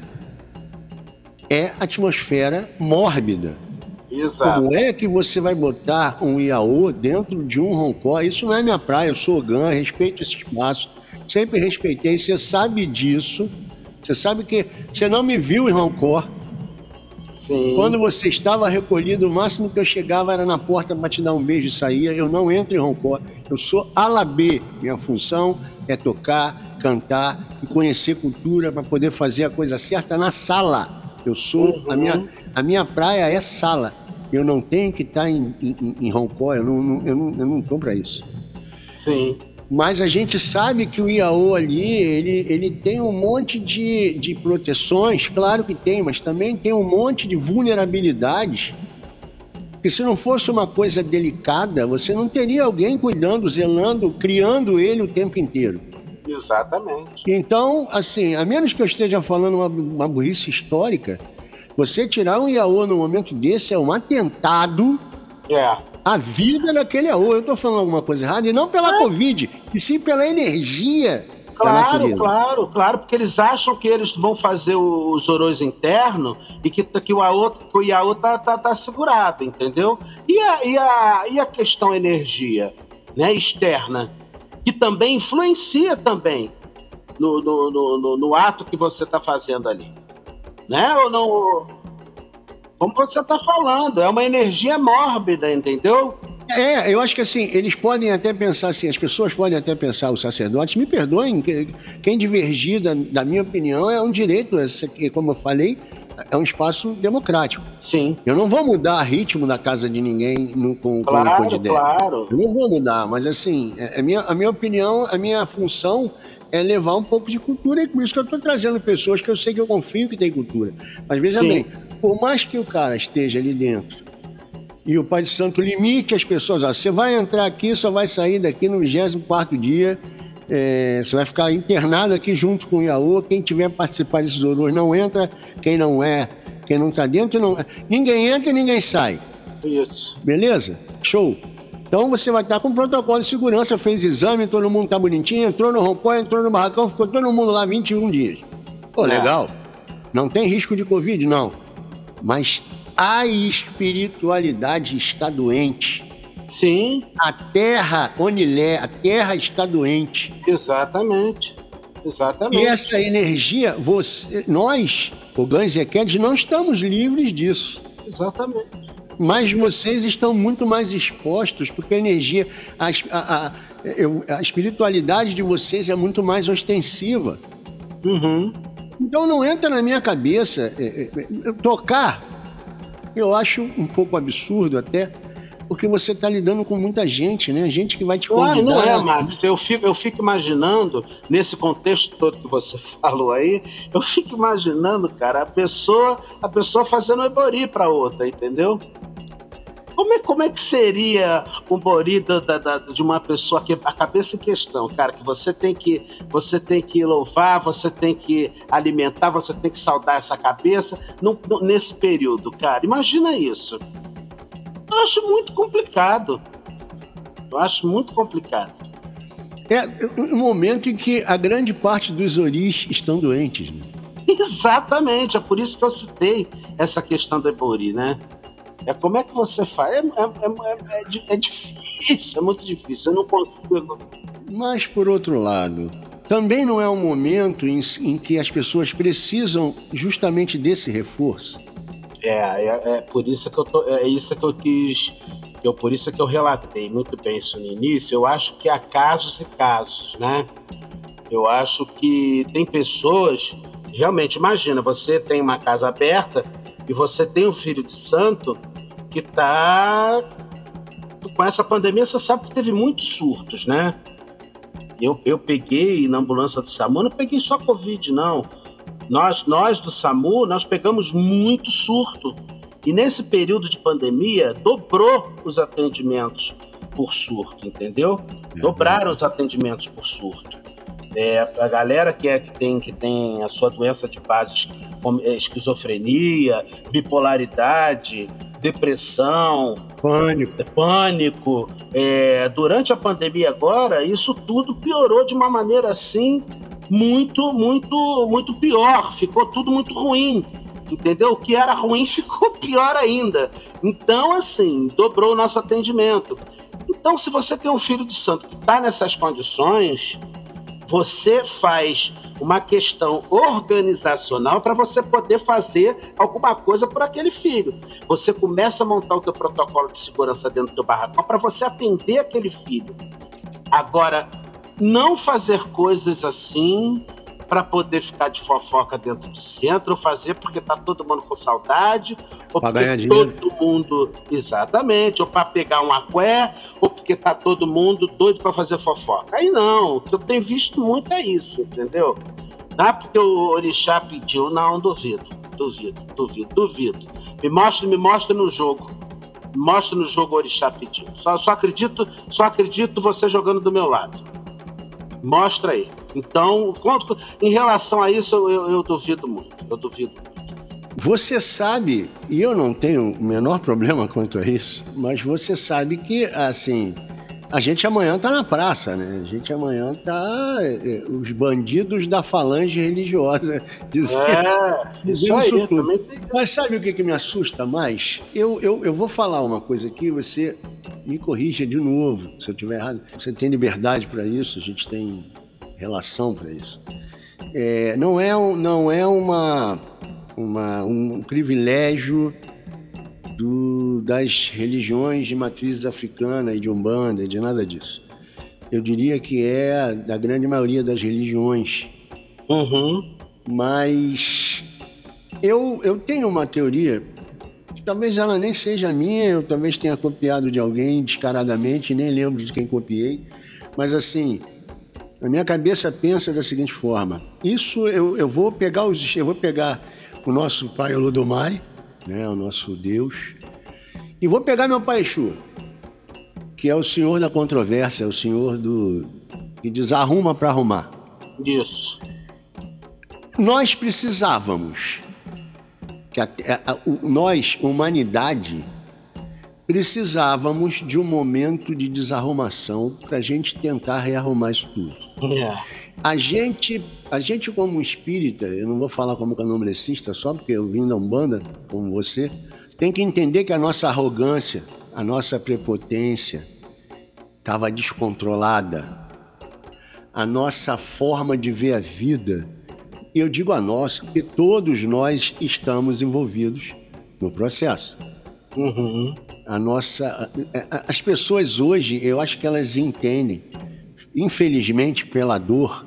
é atmosfera mórbida. Exato. Como é que você vai botar um Iaô dentro de um roncó? Isso não é minha praia, eu sou GAN, respeito esse espaço, sempre respeitei, você sabe disso. Você sabe que você não me viu em roncó. Sim. Quando você estava recolhido, o máximo que eu chegava era na porta para te dar um beijo e saía. Eu não entro em roncó. Eu sou alabê. Minha função é tocar, cantar e conhecer cultura para poder fazer a coisa certa na sala. Eu sou. Uhum. A, minha, a minha praia é sala. Eu não tenho que estar em, em, em Hong Kong, eu não, eu não, eu não tô para isso. Sim. Mas a gente sabe que o IAO ali, ele, ele tem um monte de, de proteções, claro que tem, mas também tem um monte de vulnerabilidades. Que se não fosse uma coisa delicada, você não teria alguém cuidando, zelando, criando ele o tempo inteiro. Exatamente. Então, assim, a menos que eu esteja falando uma, uma burrice histórica, você tirar um Iaô no momento desse é um atentado é. à vida daquele Iaô. Eu estou falando alguma coisa errada, e não pela é. Covid, e sim pela energia. Claro, claro, claro, porque eles acham que eles vão fazer os orões internos e que, que o, Iaô, que o Iaô tá, tá, tá segurado, entendeu? E a, e, a, e a questão energia né, externa? que também influencia também no, no, no, no ato que você está fazendo ali. Né? Ou não. Como você está falando, é uma energia mórbida, entendeu? É, eu acho que assim, eles podem até pensar assim, as pessoas podem até pensar, os sacerdotes, me perdoem, quem divergir da, da minha opinião é um direito, como eu falei, é um espaço democrático. Sim. Eu não vou mudar o ritmo da casa de ninguém no, com, claro, com de ideia. Claro. Eu não vou mudar, mas assim, é, é, minha, a minha opinião, a minha função é levar um pouco de cultura e por isso que eu estou trazendo pessoas que eu sei que eu confio que tem cultura. Mas veja Sim. bem, por mais que o cara esteja ali dentro E o Pai de Santo limite as pessoas. Ó, você vai entrar aqui, só vai sair daqui no 24 dia. É, você vai ficar internado aqui junto com o Iaô. Quem tiver participar desses horrores não entra. Quem não é, quem não está dentro, não. Ninguém entra e ninguém sai. Isso. Beleza? Show. Então você vai estar com protocolo de segurança, fez exame, todo mundo tá bonitinho, entrou no rompó, entrou no barracão, ficou todo mundo lá 21 dias. Pô, É. legal. Não tem risco de Covid, não. Mas a espiritualidade está doente. Sim, A terra, Onilé, a terra está doente. exatamente. Exatamente. E essa energia, você, nós, o Gans Equedes, não estamos livres disso. Exatamente. Mas vocês estão muito mais expostos, porque a energia, a, a- a- a espiritualidade de vocês é muito mais ostensiva. Uhum. Então não entra na minha cabeça é, é, é, tocar. Eu acho um pouco absurdo até, porque você está lidando com muita gente, né? Gente que vai te convidar. Ai, não é, Max. Eu fico, eu fico imaginando, nesse contexto todo que você *laughs* falou aí, eu fico imaginando, cara, a pessoa, a pessoa fazendo um ebori pra outra, entendeu? Como é, como é que seria um bori da- da- da- de uma pessoa que a cabeça em questão, cara, que você tem que você tem que louvar, você tem que alimentar, você tem que saudar essa cabeça num- num- nesse período, cara. Imagina isso. Eu acho muito complicado. Eu acho muito complicado. É um momento em que a grande parte dos oris estão doentes. Né? Exatamente, é por isso que eu citei essa questão do Ebori, né? É como é que você faz? É, é, é, é, di- é difícil, é muito difícil. Eu não consigo. Mas, por outro lado, também não é um momento em, em que as pessoas precisam justamente desse reforço. É, é, é por isso que eu tô, é isso que eu quis, eu, por isso que eu relatei muito bem isso no início. Eu acho que há casos e casos, né? Eu acho que tem pessoas, realmente, imagina, você tem uma casa aberta e você tem um filho de santo que tá com essa pandemia, você sabe que teve muitos surtos, né? Eu, eu peguei na ambulância do SAMU, não peguei só Covid, não. Nós, nós do SAMU, nós pegamos muito surto. E nesse período de pandemia, dobrou os atendimentos por surto, entendeu? Dobraram os atendimentos por surto. É, a galera que, é, que, tem, que tem a sua doença de base, como é, esquizofrenia, bipolaridade, depressão, Pânico. pânico. É, durante a pandemia agora, isso tudo piorou de uma maneira assim muito, muito, muito pior. Ficou tudo muito ruim. Entendeu? O que era ruim *laughs* ficou pior ainda. Então, assim, dobrou o nosso atendimento. Então, se você tem um filho de santo que está nessas condições, você faz uma questão organizacional para você poder fazer alguma coisa por aquele filho. Você começa a montar o teu protocolo de segurança dentro do barracão para você atender aquele filho. Agora, não fazer coisas assim para poder ficar de fofoca dentro do centro, ou fazer porque tá todo mundo com saudade, ou Pra porque todo mundo exatamente, ou para pegar um aqué, ou porque tá todo mundo doido para fazer fofoca. Aí não, o que eu tenho visto muito é isso, entendeu? Não é porque o orixá pediu, não, duvido, duvido, duvido, duvido. Me mostra, me mostra no jogo. Me mostra no jogo o orixá pediu. Só, só acredito, só acredito você jogando do meu lado. Mostra aí. Então, quanto, em relação a isso, eu, eu duvido muito. Eu duvido muito. Você sabe, e eu não tenho o menor problema *laughs* quanto a isso, mas você sabe que, assim, a gente amanhã tá na praça, né? A gente amanhã tá. é, os bandidos da falange religiosa *laughs* dizendo. É, isso aí, Isso tudo. também Mas sabe o que, que me assusta mais? Eu, eu, eu vou falar uma coisa aqui, você me corrija de novo, se eu estiver errado. Você tem liberdade para isso, a gente tem relação para isso. É, não é, um, não é uma, uma, um privilégio do, das religiões de matriz africana e de umbanda e de nada disso. Eu diria que é da grande maioria das religiões Uhum. mas eu, eu tenho uma teoria, talvez ela nem seja minha, eu talvez tenha copiado de alguém descaradamente, nem lembro de quem copiei, mas assim, a minha cabeça pensa da seguinte forma: isso eu, eu vou pegar os, eu vou pegar o nosso pai Olodumare, né, o nosso Deus, E vou pegar meu pai Exu, que é o senhor da controvérsia, é o senhor do que desarruma para arrumar. Isso. Nós precisávamos que a, a, a, nós, humanidade, precisávamos de um momento de desarrumação para a gente tentar rearrumar isso tudo. É. A gente, a gente como espírita, eu não vou falar como candomblessista só porque eu vim da Umbanda, como você, tem que entender que a nossa arrogância, a nossa prepotência estava descontrolada. A nossa forma de ver a vida, e eu digo a nós, porque todos nós estamos envolvidos no processo. Uhum a nossa. As pessoas hoje, eu acho que elas entendem, infelizmente pela dor,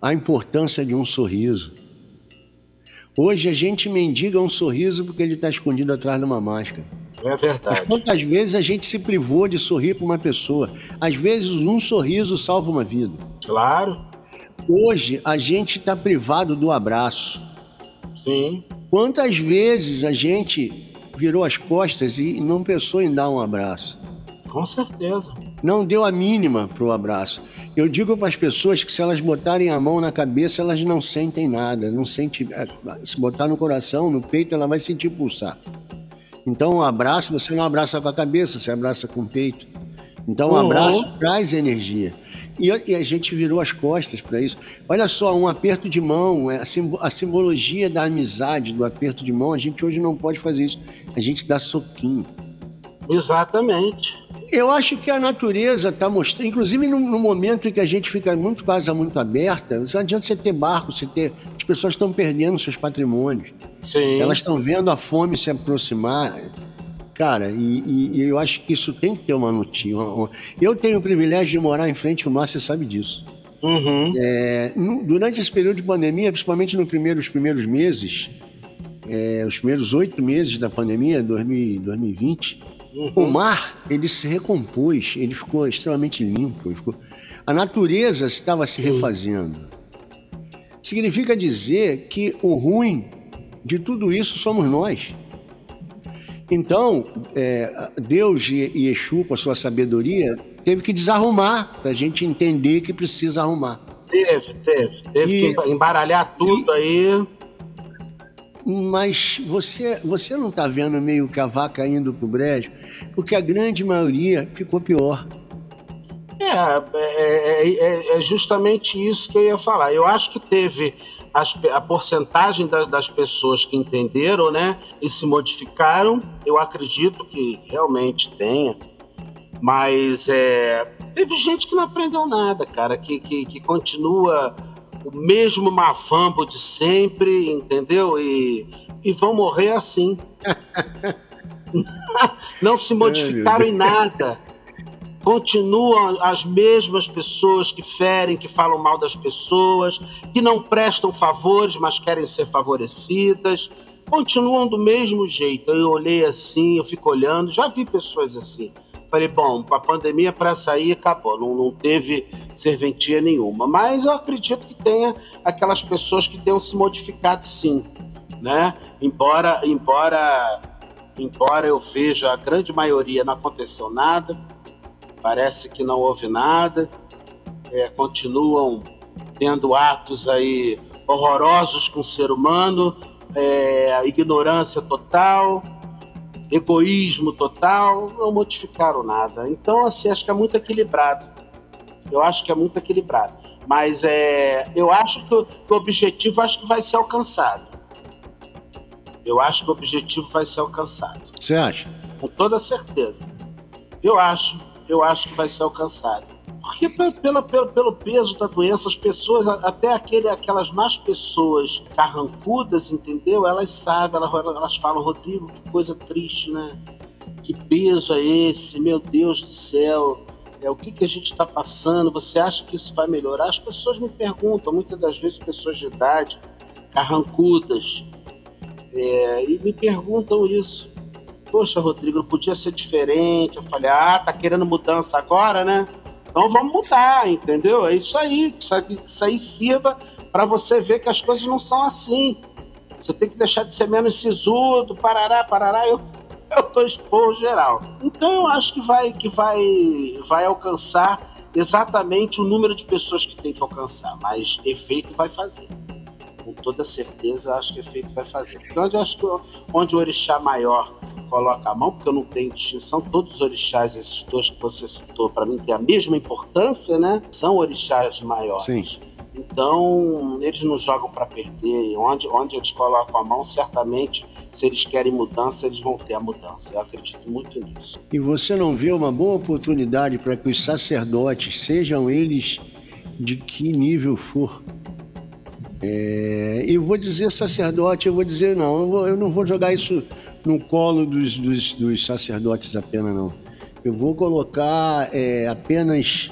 a importância de um sorriso. Hoje a gente mendiga um sorriso porque ele está escondido atrás de uma máscara. É verdade. Mas quantas vezes a gente se privou de sorrir para uma pessoa? Às vezes um sorriso salva uma vida. Claro. Hoje a gente está privado do abraço. Sim. Quantas vezes a gente virou as costas e não pensou em dar um abraço. Com certeza. Não deu a mínima para o abraço. Eu digo para as pessoas que se elas botarem a mão na cabeça, elas não sentem nada, não sente. É, se botar no coração, no peito, ela vai sentir pulsar. Então, um abraço, você não abraça com a cabeça, você abraça com o peito. Então, um uhum. abraço traz energia. E, e, a gente virou as costas para isso. Olha só, um aperto de mão, é a, a simbologia da amizade, do aperto de mão, a gente hoje não pode fazer isso. A gente dá soquinho. Exatamente. Eu acho que a natureza está mostrando, inclusive no, no, momento em que a gente fica muito casa muito aberta, não adianta você ter barco, você ter. As pessoas estão perdendo seus patrimônios. Sim. Elas estão vendo a fome se aproximar. Cara, e, e, eu acho que isso tem que ter uma notícia. Eu tenho o privilégio de morar em frente ao mar, você sabe disso. Uhum. É, durante esse período de pandemia, principalmente nos primeiros, primeiros meses, é, os primeiros oito meses da pandemia, 2020, uhum. o mar ele se recompôs, ele ficou extremamente limpo. Ficou... A natureza estava se refazendo. Significa dizer que o ruim de tudo isso somos nós. Então, é, Deus e Exu, com a sua sabedoria, teve que desarrumar para a gente entender que precisa arrumar. Teve, teve. Teve e, que embaralhar tudo e, aí. Mas você, você não está vendo meio que a vaca indo para o brejo? Porque a grande maioria ficou pior. É, é, é, é, justamente isso que eu ia falar. Eu acho que teve as, a porcentagem da, das pessoas que entenderam, né, e se modificaram, eu acredito que realmente tenha. Mas é, teve gente que não aprendeu nada, cara, que, que, que continua o mesmo mafambo de sempre, entendeu? E, e vão morrer assim. *laughs* não se modificaram em nada continuam as mesmas pessoas que ferem, que falam mal das pessoas, que não prestam favores, mas querem ser favorecidas. Continuam do mesmo jeito. Eu olhei assim, eu fico olhando, já vi pessoas assim. Falei, bom, a pandemia para sair acabou, não, não teve serventia nenhuma. Mas eu acredito que tenha aquelas pessoas que tenham se modificado sim, né? Embora, embora, embora eu veja a grande maioria não aconteceu nada, parece que não houve nada, é, continuam tendo atos aí horrorosos com o ser humano, é, ignorância total, egoísmo total, não modificaram nada. Então, assim, acho que é muito equilibrado. Eu acho que é muito equilibrado. Mas é, eu acho que o, que o objetivo acho que vai ser alcançado. Eu acho que o objetivo vai ser alcançado. Você acha? Com toda certeza. Eu acho eu acho que vai ser alcançado. Porque pelo, pelo, pelo peso da doença, as pessoas, até aquele, aquelas más pessoas carrancudas, entendeu? Elas sabem, elas, elas falam, Rodrigo, que coisa triste, né? Que peso é esse? Meu Deus do céu. É, o que, que a gente está passando? Você acha que isso vai melhorar? As pessoas me perguntam, muitas das vezes pessoas de idade, carrancudas, é, e me perguntam isso. Poxa, Rodrigo, podia ser diferente. Eu falei, ah, tá querendo mudança agora, né? Então vamos mudar, entendeu? É isso aí. Isso aí, isso aí sirva para você ver que as coisas não são assim. Você tem que deixar de ser menos sisudo, parará, parará. Eu, eu tô expor geral. Então eu acho que vai, que vai, vai alcançar exatamente o número de pessoas que tem que alcançar, mas efeito vai fazer. Com toda certeza, acho que efeito vai fazer. Eu acho que onde o orixá maior coloca a mão, porque eu não tenho distinção, todos os orixás, esses dois que você citou, para mim tem a mesma importância, né? São orixás maiores. Sim. Então, eles não jogam para perder. Onde, onde eles colocam a mão, certamente, se eles querem mudança, eles vão ter a mudança. Eu acredito muito nisso. E você não vê uma boa oportunidade para que os sacerdotes, sejam eles de que nível for, é, e vou dizer sacerdote, eu vou dizer não, eu, vou, eu não vou jogar isso no colo dos, dos, dos acerdotes apenas, não. Eu vou colocar é, apenas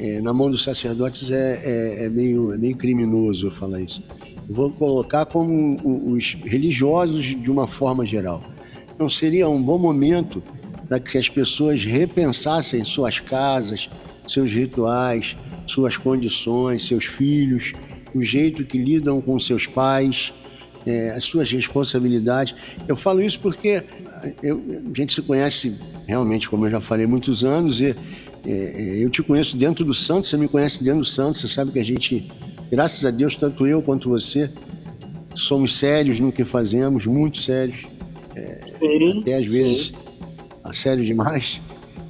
é, na mão dos sacerdotes é, é, é, meio, é meio criminoso eu falar isso. Eu vou colocar como os religiosos de uma forma geral. Não seria um bom momento para que as pessoas repensassem suas casas, seus rituais, suas condições, seus filhos, o jeito que lidam com seus pais, é, as suas responsabilidades. Eu falo isso porque eu, a gente se conhece realmente, como eu já falei, muitos anos e é, é, eu te conheço dentro do santo, você me conhece dentro do santo, você sabe que a gente, graças a Deus, tanto eu quanto você, somos sérios no que fazemos, muito sérios. É, sim, até às sim. vezes, a sério demais.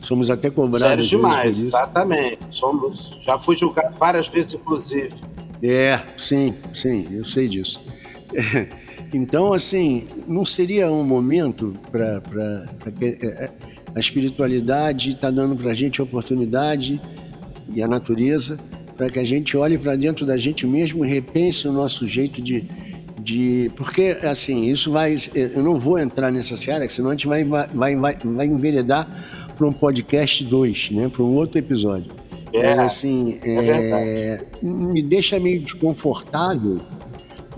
Somos até cobrados. Sérios demais, exatamente. Somos, já fui julgado várias vezes, inclusive. É, sim, sim, eu sei disso. *laughs* Então, assim, não seria um momento para é, é, a espiritualidade está dando para a gente a oportunidade e a natureza para que a gente olhe para dentro da gente mesmo e repense o nosso jeito de, de. Porque, assim, isso vai. Eu não vou entrar nessa seara, senão a gente vai, vai, vai, vai enveredar para um podcast 2, né? para um outro episódio. É, Mas, assim, é, é me deixa meio desconfortável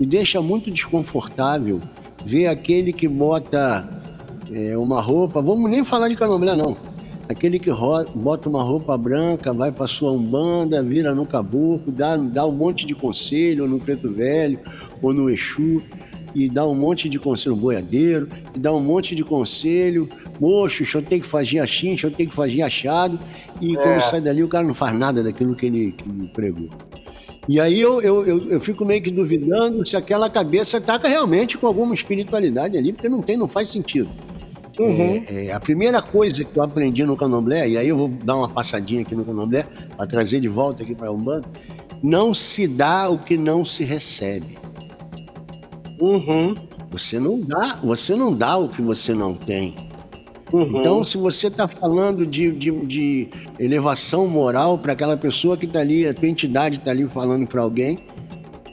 me deixa muito desconfortável ver aquele que bota é, uma roupa, vamos nem falar de candomblé não, aquele que bota uma roupa branca, vai para sua umbanda, vira no caboclo, dá, dá um monte de conselho no preto velho ou no Exu, e dá um monte de conselho boiadeiro, e dá um monte de conselho, moço, eu tenho que fazer assim, eu tenho que fazer achado, e é. quando sai dali o cara não faz nada daquilo que ele, que ele pregou. E aí eu, eu, eu, eu, fico meio que duvidando se aquela cabeça está realmente com alguma espiritualidade ali, porque não tem, não faz sentido. Uhum. É, é, a primeira coisa que eu aprendi no candomblé, e aí eu vou dar uma passadinha aqui no candomblé, para trazer de volta aqui para Umbanda, não se dá o que não se recebe. Uhum. Você não dá, você não dá o que você não tem. Uhum. Então, se você está falando de, de, de, elevação moral para aquela pessoa que está ali, a tua entidade está ali falando para alguém,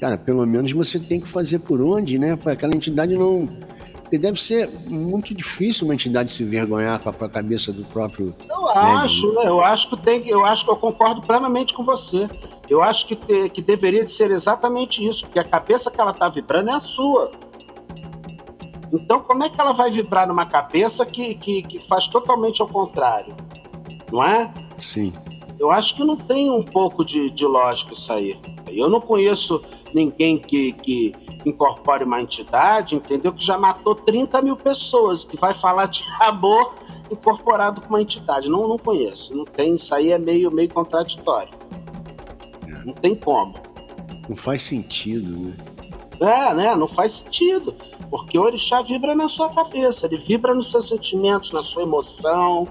cara, pelo menos você tem que fazer por onde, né? Para aquela entidade não. Porque deve ser muito difícil uma entidade se vergonhar com a, cabeça do próprio. Eu acho, né? Eu acho que tem, eu acho que eu concordo plenamente com você. Eu acho que, te, que deveria de ser exatamente isso, porque a cabeça que ela está vibrando é a sua. Então, como é que ela vai vibrar numa cabeça que, que, que faz totalmente ao contrário? Não é? Sim. Eu acho que não tem um pouco de, de lógica isso aí. Eu não conheço ninguém que, que incorpore uma entidade, entendeu? Que já matou 30 mil pessoas, que vai falar de amor incorporado com uma entidade. Não, não conheço. Não tem, isso aí é meio, meio contraditório. É. Não tem como. Não faz sentido, né? É, né? Não faz sentido. Porque o orixá vibra na sua cabeça, ele vibra nos seus sentimentos, na sua emoção.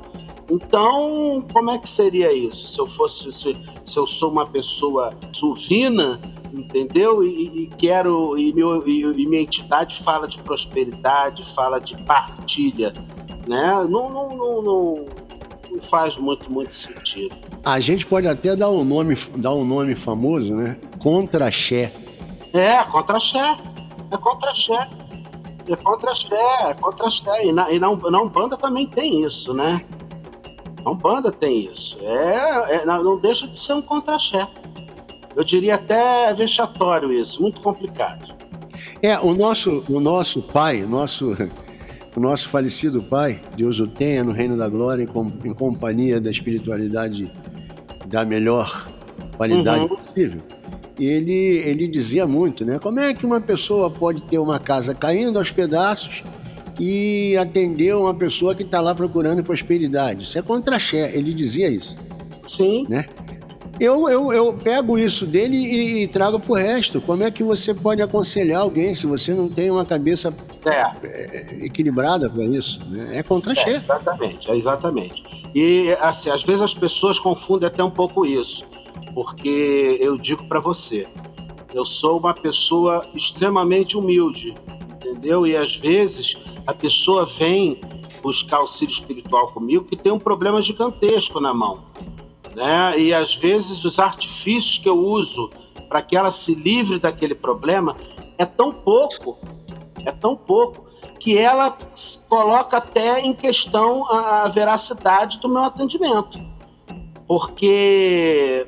Então, como é que seria isso? Se eu fosse, se, se eu sou uma pessoa suvina, entendeu? E, e quero, e, meu, e, e, minha entidade fala de prosperidade, fala de partilha, né? Não, não, não, não, não faz muito, muito sentido. A gente pode até dar um nome, dar um nome famoso, né? Contra-Xé. É, contra-Xé. É contra-Xé. É contra axé, é contra axé. E na, e na, na Umbanda também tem isso, né? Na Umbanda tem isso. É, é não deixa de ser um contra axé. Eu diria até vexatório isso, muito complicado. É, o nosso, o nosso pai, o nosso, o nosso falecido pai, Deus o tenha no reino da glória, em, em companhia da espiritualidade da melhor qualidade uhum. possível ele, ele dizia muito, né? Como é que uma pessoa pode ter uma casa caindo aos pedaços e atender uma pessoa que está lá procurando prosperidade. Isso é contra-xé, ele dizia isso. Sim. Né? Eu, eu, eu pego isso dele e, e trago pro resto. Como é que você pode aconselhar alguém se você não tem uma cabeça é. equilibrada para isso? Né? É contra-xé. É, exatamente, é exatamente. E, assim, às vezes as pessoas confundem até um pouco isso. Porque eu digo para você, eu sou uma pessoa extremamente humilde, entendeu? E às vezes a pessoa vem buscar auxílio espiritual comigo que tem um problema gigantesco na mão. Né? E às vezes os artifícios que eu uso para que ela se livre daquele problema é tão pouco, é tão pouco, que ela coloca até em questão a veracidade do meu atendimento. Porque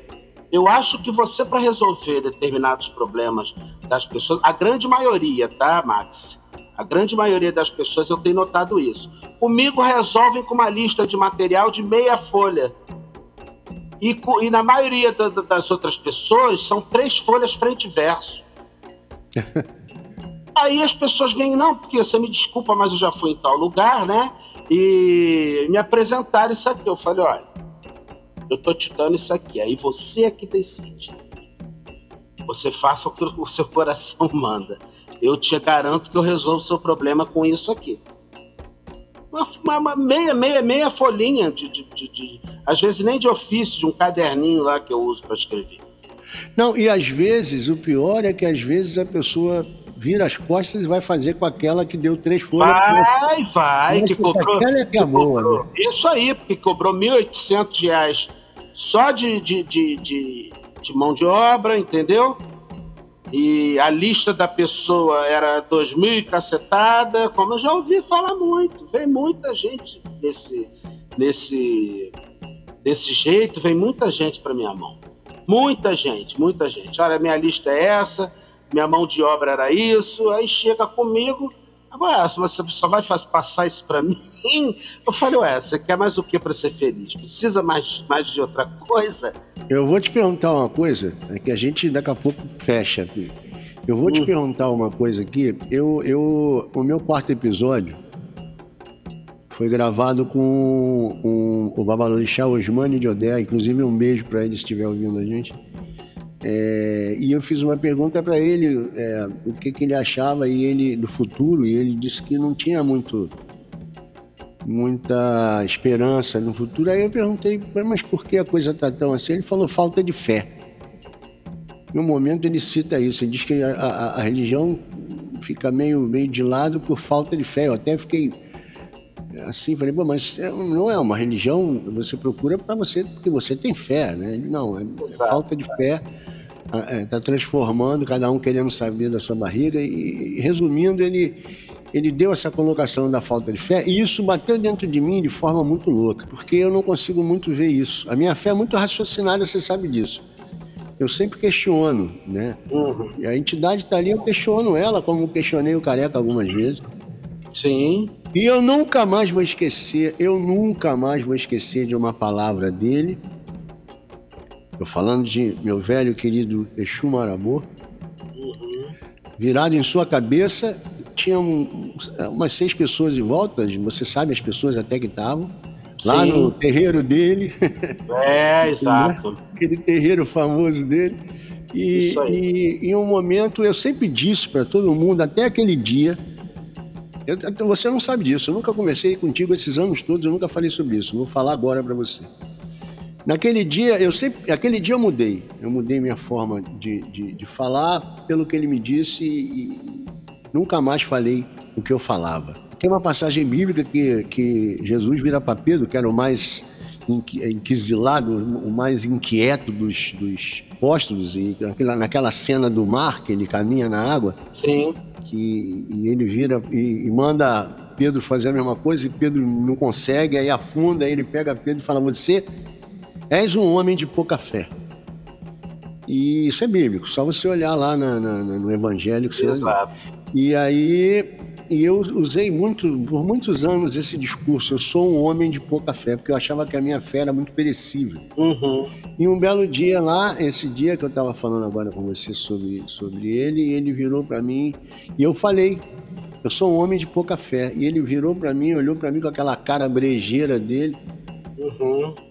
eu acho que você, para resolver determinados problemas das pessoas, a grande maioria, tá, Max? A grande maioria das pessoas, eu tenho notado isso. Comigo resolvem com uma lista de material de meia folha. E, e na maioria da, das outras pessoas são três folhas frente e verso. *laughs* Aí as pessoas vêm, não, porque você me desculpa, mas eu já fui em tal lugar, né? E me apresentaram isso aqui. Eu falei, olha, eu tô te dando isso aqui. Aí você é que decide. Você faça o que o seu coração *laughs* manda. Eu te garanto que eu resolvo seu problema com isso aqui uma, uma, meia, meia, meia folhinha de, de, de, de, às vezes nem de ofício, de um caderninho lá que eu uso para escrever. Não, e às vezes, o pior é que às vezes a pessoa vira as costas e vai fazer com aquela que deu três folhas. Vai, vai, que cobrou, é que é boa, cobrou né? Isso aí, porque cobrou R$ 1.800 só de, de, de, de, de mão de obra, entendeu? e a lista da pessoa era 2000 e cacetada, como eu já ouvi falar muito. Vem muita gente desse, desse, desse jeito, vem muita gente para minha mão. Muita gente, muita gente. Olha, minha lista é essa, minha mão de obra era isso, aí chega comigo, Agora, você só vai passar isso para *laughs* mim? Eu falei, ué, você quer mais o que para ser feliz? Precisa mais, mais de outra coisa? Eu vou te perguntar uma coisa, é que a gente daqui a pouco fecha aqui. Eu vou te hum. perguntar uma coisa aqui. Eu, eu, o meu quarto episódio foi gravado com um, o Babalorixá Osmani de Odé, inclusive um beijo para ele se estiver ouvindo a gente. É, e eu fiz uma pergunta para ele, é, o que, que, ele achava e ele do futuro, e ele disse que não tinha muito muita esperança no futuro. Aí eu perguntei, mas por que a coisa está tão assim? Ele falou falta de fé. No momento ele cita isso, ele diz que a, a, a religião fica meio, meio de lado por falta de fé. Eu até fiquei assim, falei, Pô, mas é não é uma religião, você procura para você, porque você tem fé, né? Não, é, é falta de fé está é, tá transformando, cada um querendo saber da sua barriga. E, resumindo, ele, ele deu essa colocação da falta de fé e isso bateu dentro de mim de forma muito louca, porque eu não consigo muito ver isso. A minha fé é muito raciocinada, você sabe disso. Eu sempre questiono, né? Uhum. E a entidade está ali, eu questiono ela, como questionei o careca algumas vezes. Sim. E eu nunca mais vou esquecer, eu nunca mais vou esquecer de uma palavra dele, Estou falando de meu velho querido Exu Marabô. Uhum. Virado em sua cabeça, tinha um, umas seis pessoas em volta, você sabe as pessoas até que estavam. Lá Sim. no terreiro dele. É, *laughs* exato. Aquele terreiro famoso dele. E, e em um momento eu sempre disse para todo mundo, até aquele dia, eu, você não sabe disso, eu nunca conversei contigo esses anos todos, eu nunca falei sobre isso. Vou falar agora para você. Naquele dia, eu sempre, aquele dia eu mudei. Eu mudei minha forma de, de, de falar pelo que ele me disse e nunca mais falei o que eu falava. Tem uma passagem bíblica que, que Jesus vira para Pedro, que era o mais inquisilado, o mais inquieto dos, dos apóstolos, e naquela, naquela cena do mar que ele caminha na água. Sim. Que, e ele vira e, e manda Pedro fazer a mesma coisa e Pedro não consegue, aí afunda, aí ele pega Pedro e fala: Você És um homem de pouca fé. E isso é bíblico, só você olhar lá na, na, no Evangelho. Que Exato. Você... E aí, e eu usei muito, por muitos anos esse discurso, eu sou um homem de pouca fé, porque eu achava que a minha fé era muito perecível. Uhum. E um belo dia lá, esse dia que eu estava falando agora com você sobre, sobre ele, ele virou para mim e eu falei, eu sou um homem de pouca fé. E ele virou para mim, olhou para mim com aquela cara brejeira dele. Uhum.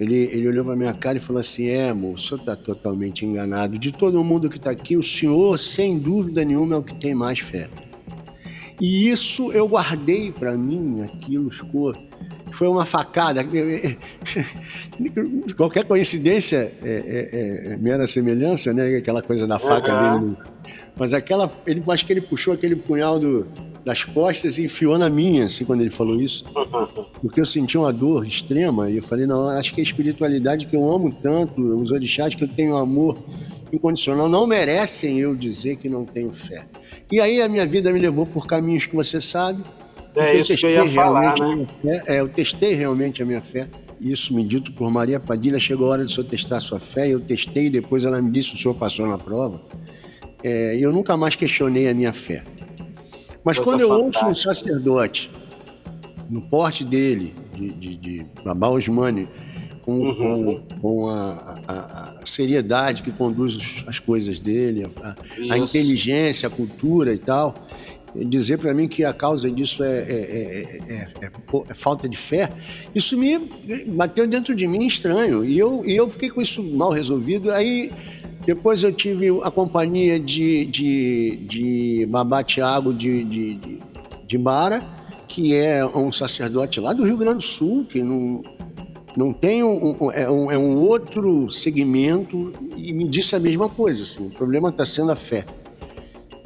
Ele, ele olhou para minha cara e falou assim: É, amor, o senhor está totalmente enganado. De todo mundo que está aqui, o senhor, sem dúvida nenhuma, é o que tem mais fé. E isso eu guardei para mim, aquilo ficou. Foi uma facada. Qualquer coincidência é, é, é, mera semelhança, né? Aquela coisa da faca Uhum. dele. Mas aquela. Ele, acho que ele puxou aquele punhal do, das costas e enfiou na minha, assim, quando ele falou isso. *laughs* Porque eu senti uma dor extrema e eu falei, não, acho que a espiritualidade que eu amo tanto, os orixás que eu tenho amor incondicional, não merecem eu dizer que não tenho fé. E aí a minha vida me levou por caminhos que você sabe. É isso que eu ia falar, né? fé. É, eu testei realmente a minha fé. Isso me dito por Maria Padilha, chegou a hora de o senhor testar a sua fé. Eu testei, depois ela me disse o senhor passou na prova. É, eu nunca mais questionei a minha fé. Mas Coisa quando eu ouço um fantástica. sacerdote, no porte dele, de, de, de Babá Osmani, com, Uhum. com, com a, a- a seriedade que conduz as coisas dele, a, a- inteligência, a cultura e tal, dizer para mim que a causa disso é, é- é- é- é é falta de fé, isso me bateu dentro de mim estranho. E eu, e eu fiquei com isso mal resolvido. Aí depois eu tive a companhia de, de, de Babá Tiago de, de, de, de Bara, que é um sacerdote lá do Rio Grande do Sul, que não, não tem um, um- é, um, é um outro segmento, e me disse a mesma coisa. Assim, o problema está sendo a fé.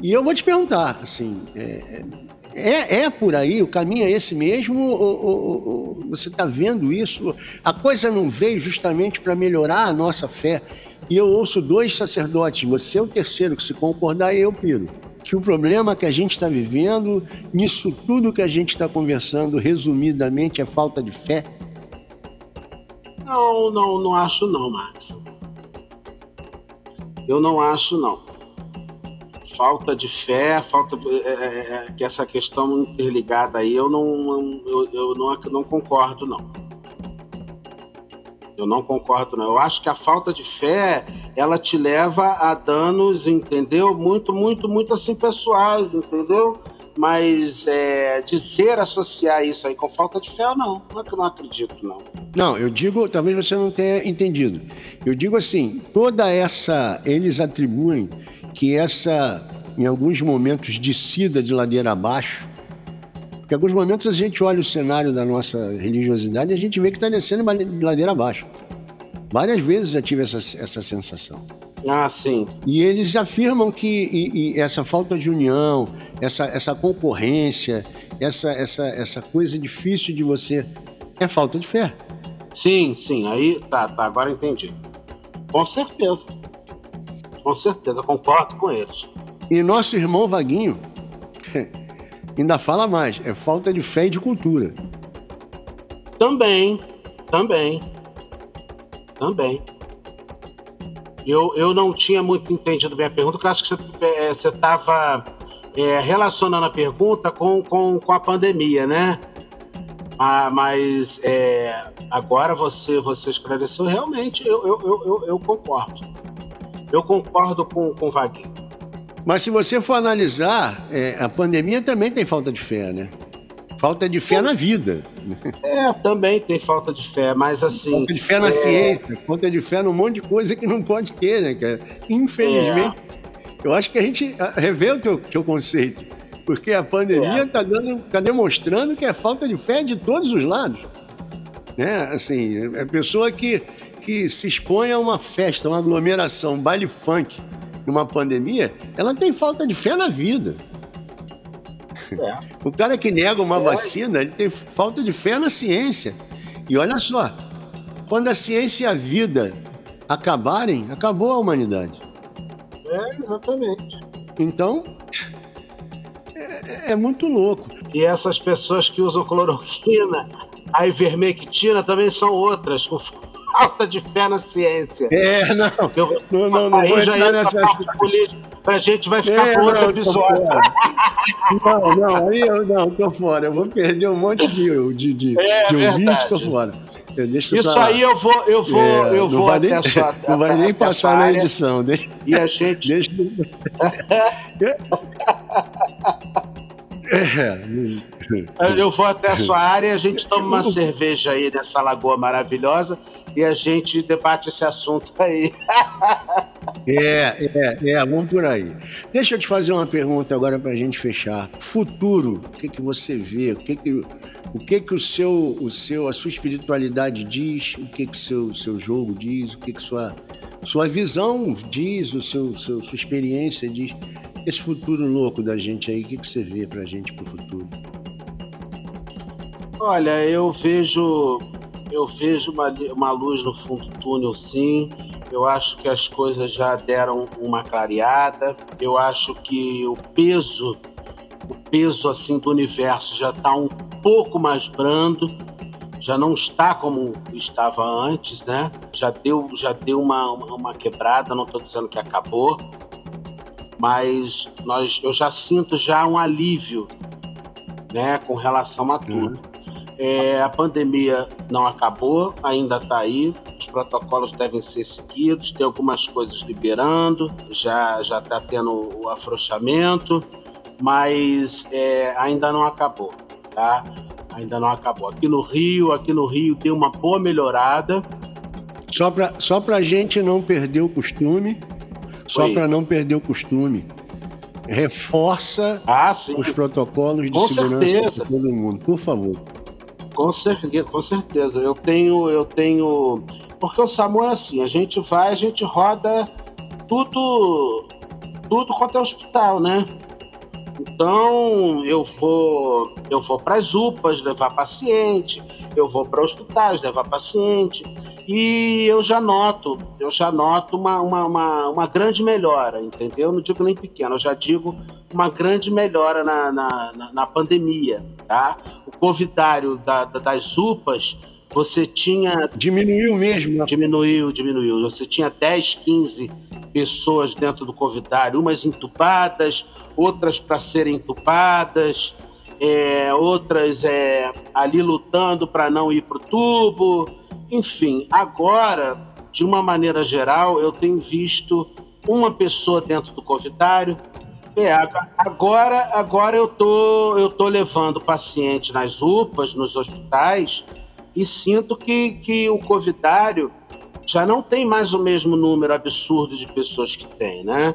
E eu vou te perguntar, assim, é, é, é por aí, o caminho é esse mesmo, ou, ou- ou- você está vendo isso? A coisa não veio justamente para melhorar a nossa fé. E eu ouço dois sacerdotes, você é o terceiro, que se concordar, eu piro. Que o problema que a gente está vivendo, nisso tudo que a gente está conversando, resumidamente, é falta de fé. Não, não, não acho não, Max. Eu não acho não. Falta de fé, falta é, é, que essa questão interligada aí, eu não, eu, eu não, não concordo não. Eu não concordo não. Eu acho que a falta de fé, ela te leva a danos, entendeu? Muito, muito, muito assim pessoais, entendeu? Mas é, dizer, associar isso aí com falta de fé, não. É eu não acredito, não. Não, eu digo, talvez você não tenha entendido. Eu digo assim, toda essa, eles atribuem que essa, em alguns momentos, descida de ladeira abaixo, porque em alguns momentos a gente olha o cenário da nossa religiosidade e a gente vê que está descendo de ladeira abaixo. Várias vezes já tive essa, essa sensação. Ah, sim. E eles afirmam que e- e essa falta de união, essa, essa concorrência, essa, essa, essa coisa difícil de você, é falta de fé. Sim, sim, aí tá, tá, agora entendi. Com certeza. Com certeza, concordo com eles. E nosso irmão Vaguinho *laughs* ainda fala mais, é falta de fé e de cultura. Também, também, também. Eu, eu não tinha muito entendido bem a pergunta, porque eu acho que você estava relacionando a pergunta com, com, com a pandemia, né? Ah, mas é, agora você, você esclareceu, realmente, eu, eu, eu, eu concordo. Eu concordo com, com o Vaguinho. Mas se você for analisar, é, a pandemia também tem falta de fé, né? Falta de fé na vida. É, também tem falta de fé, mas assim. Falta de fé na é, ciência, falta de fé num monte de coisa que não pode ter, né, cara? Infelizmente. Eu acho que a gente revê o teu, teu conceito. Porque a pandemia É. está dando, tá demonstrando que é falta de fé de todos os lados. Né? Assim, é a pessoa que, que se expõe a uma festa, uma aglomeração, um baile funk, numa pandemia, ela tem falta de fé na vida. É. O cara que nega uma É. vacina, ele tem falta de fé na ciência. E olha só, quando a ciência e a vida acabarem, acabou a humanidade. É, exatamente. Então, é, é muito louco. E essas pessoas que usam cloroquina, a ivermectina também são outras, com falta de fé na ciência. É, não, Eu- não, não, não aí já entra nessa... a gente vai ficar É, para outro não, tô episódio. Não, não, aí eu não, tô fora. Eu vou perder um monte de, de, de, É de verdade. tô fora. Eu deixo Isso aí eu vou, eu vou, É, eu vou *laughs* até nem, sua, Não vai nem passar na edição. Deixa, E a gente. deixa... *laughs* *laughs* É. Eu vou até a sua área, a gente toma uma cerveja aí nessa lagoa maravilhosa e a gente debate esse assunto aí. É, é, é, vamos por aí. Deixa eu te fazer uma pergunta agora para a gente fechar. Futuro, o que, que você vê? O que que, o que que o seu, o seu, a sua espiritualidade diz? O que que seu, seu jogo diz? O que que sua, sua visão diz? O seu, seu, sua experiência diz? Esse futuro louco da gente aí, o que que você vê para a gente pro futuro? Olha, eu vejo eu vejo uma, uma luz no fundo do túnel, sim. Eu acho que as coisas já deram uma clareada. Eu acho que o peso, o peso assim do universo já está um pouco mais brando. Já não está como estava antes, né? Já deu, já deu uma, uma, uma quebrada. Não estou dizendo que acabou, mas nós, eu já sinto já um alívio, né, com relação a tudo. Uhum. É, a pandemia não acabou, ainda está aí. Os protocolos devem ser seguidos. Tem algumas coisas liberando, já já está tendo o afrouxamento, mas é, ainda não acabou, tá? Ainda não acabou. Aqui no Rio, aqui no Rio tem uma boa melhorada. Só para só a gente não perder o costume, só para não perder o costume, reforça ah, os protocolos de Com segurança para todo mundo, por favor. Com certeza, com certeza. Eu tenho, eu tenho. Porque o SAMU é assim, a gente vai, a gente roda tudo, tudo quanto é hospital, né? Então eu vou, eu vou para as UPAs levar paciente, eu vou para hospitais levar paciente e eu já noto, eu já noto uma, uma, uma, uma grande melhora, entendeu? Não digo nem pequena, eu já digo uma grande melhora na, na, na, na pandemia, tá? O covidário da, da, das UPAs, você tinha... Diminuiu mesmo. Né? Diminuiu, diminuiu. Você tinha 10, 15 pessoas dentro do covidário, umas entubadas, outras para serem entubadas, é, outras é, ali lutando para não ir para o tubo. Enfim, agora, de uma maneira geral, eu tenho visto uma pessoa dentro do covidário, é, agora, agora eu tô, eu tô levando paciente nas UPAs, nos hospitais, e sinto que, que o covidário já não tem mais o mesmo número absurdo de pessoas que tem, né?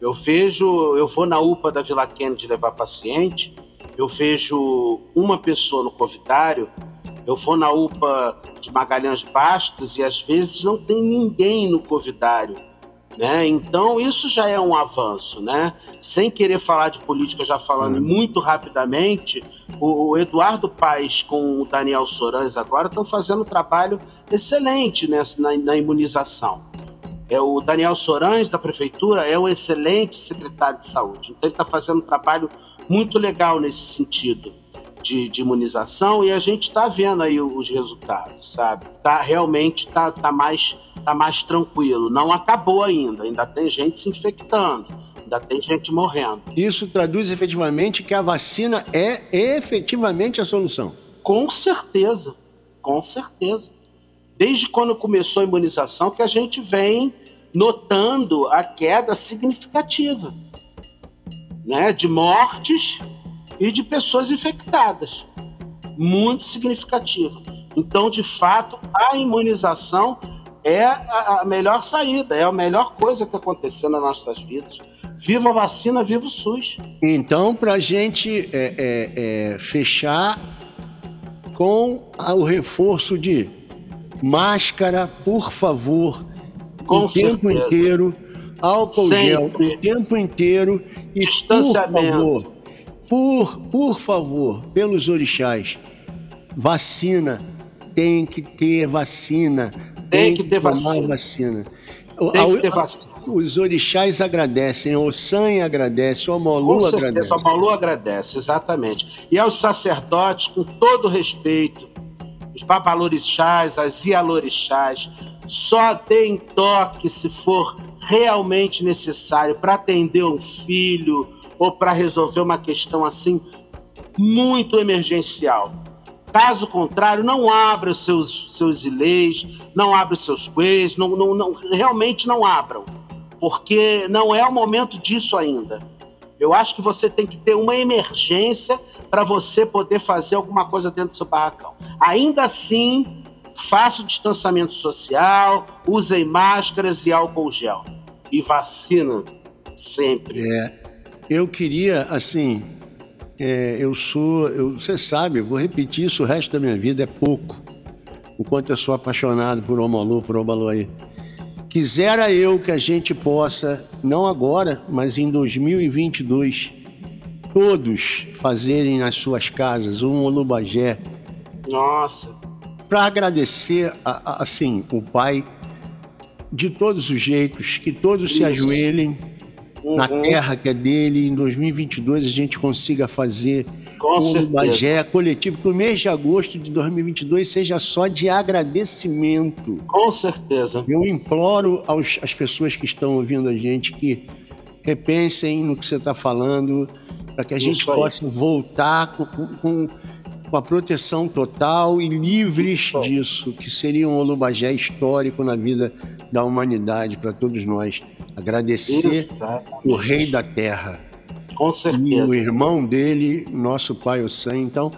Eu vejo, eu vou na UPA da Vila Kennedy levar paciente, eu vejo uma pessoa no covidário, eu vou na UPA de Magalhães Bastos e às vezes não tem ninguém no covidário né? Então, isso já é um avanço. Né? Sem querer falar de política, já falando uhum. muito rapidamente, o, Eduardo Paes com o Daniel Sorães agora estão fazendo um trabalho excelente nessa, na, na imunização. É, o Daniel Sorães, da prefeitura, é um excelente secretário de saúde. Então, ele está fazendo um trabalho muito legal nesse sentido. De, de, imunização e a gente está vendo aí os resultados, sabe? Tá realmente tá, tá mais tá mais tranquilo. Não acabou ainda, ainda tem gente se infectando, ainda tem gente morrendo. Isso traduz efetivamente que a vacina é efetivamente a solução. Com certeza, com certeza. Desde quando começou a imunização que a gente vem notando a queda significativa, né, de mortes e de pessoas infectadas, muito significativa. Então, de fato, a imunização é a, melhor saída, é a melhor coisa que aconteceu nas nossas vidas. Viva a vacina, viva o SUS. Então, para a gente é, é, é, fechar com o reforço de máscara, por favor, com o tempo inteiro, álcool Sempre. gel o tempo inteiro e por favor, por, por favor, pelos orixás, vacina, tem que ter vacina tem, que ter vacina. vacina. Tem que ter vacina. Os orixás agradecem, o San agradece, o Amolu agradece. O Amolu agradece, exatamente. E aos sacerdotes, com todo respeito, os babalorixás, as ialorixás, só deem toque se for realmente necessário para atender um filho ou para resolver uma questão assim muito emergencial. Caso contrário, não abra os seus, seus ilês, não abra os seus quês, não, não, não, realmente não abram, porque não é o momento disso ainda. Eu acho que você tem que ter uma emergência para você poder fazer alguma coisa dentro do seu barracão. Ainda assim, faça o distanciamento social, usem máscaras e álcool gel. E vacina sempre. É, eu queria, assim, é, eu sou, eu, você sabe, eu vou repetir isso o resto da minha vida, é pouco. O quanto eu sou apaixonado por Omalu, por Obaloaí. Quisera eu que a gente possa, não agora, mas em 2022, todos fazerem nas suas casas um Olubagé. Nossa. Para agradecer, a, a, assim, o Pai de todos os jeitos, que todos Isso. se ajoelhem uhum. na terra que é dele. Em 2022 a gente consiga fazer Com um Bagé coletivo, que o mês de agosto de 2022 seja só de agradecimento. Com certeza. Eu imploro aos, às pessoas que estão ouvindo a gente que repensem no que você está falando, para que a gente possa voltar com, com, com, a proteção total e livres disso, que seria um Olubagé histórico na vida da humanidade para todos nós. Agradecer Exatamente. o rei da terra. Com certeza. E o irmão dele, nosso pai, o Sam. Então,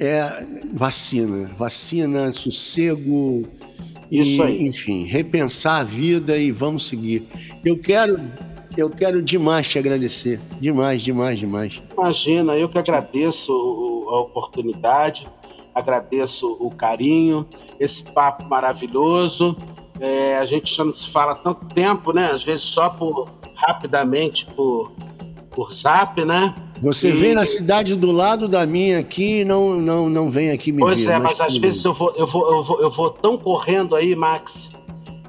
é vacina. Vacina, sossego. Isso e, aí. Enfim, repensar a vida e vamos seguir. Eu quero eu quero demais te agradecer. Demais, demais, demais. Imagina, eu que agradeço a oportunidade, agradeço o carinho, esse papo maravilhoso. É, a gente já não se fala tanto tempo, né? Às vezes só por rapidamente por, por zap, né? Você e... vem na cidade do lado da minha aqui e não, não, não vem aqui me pois ver. É, mas, mas às vezes eu vou, eu, vou, eu, vou, eu vou tão correndo aí, Max.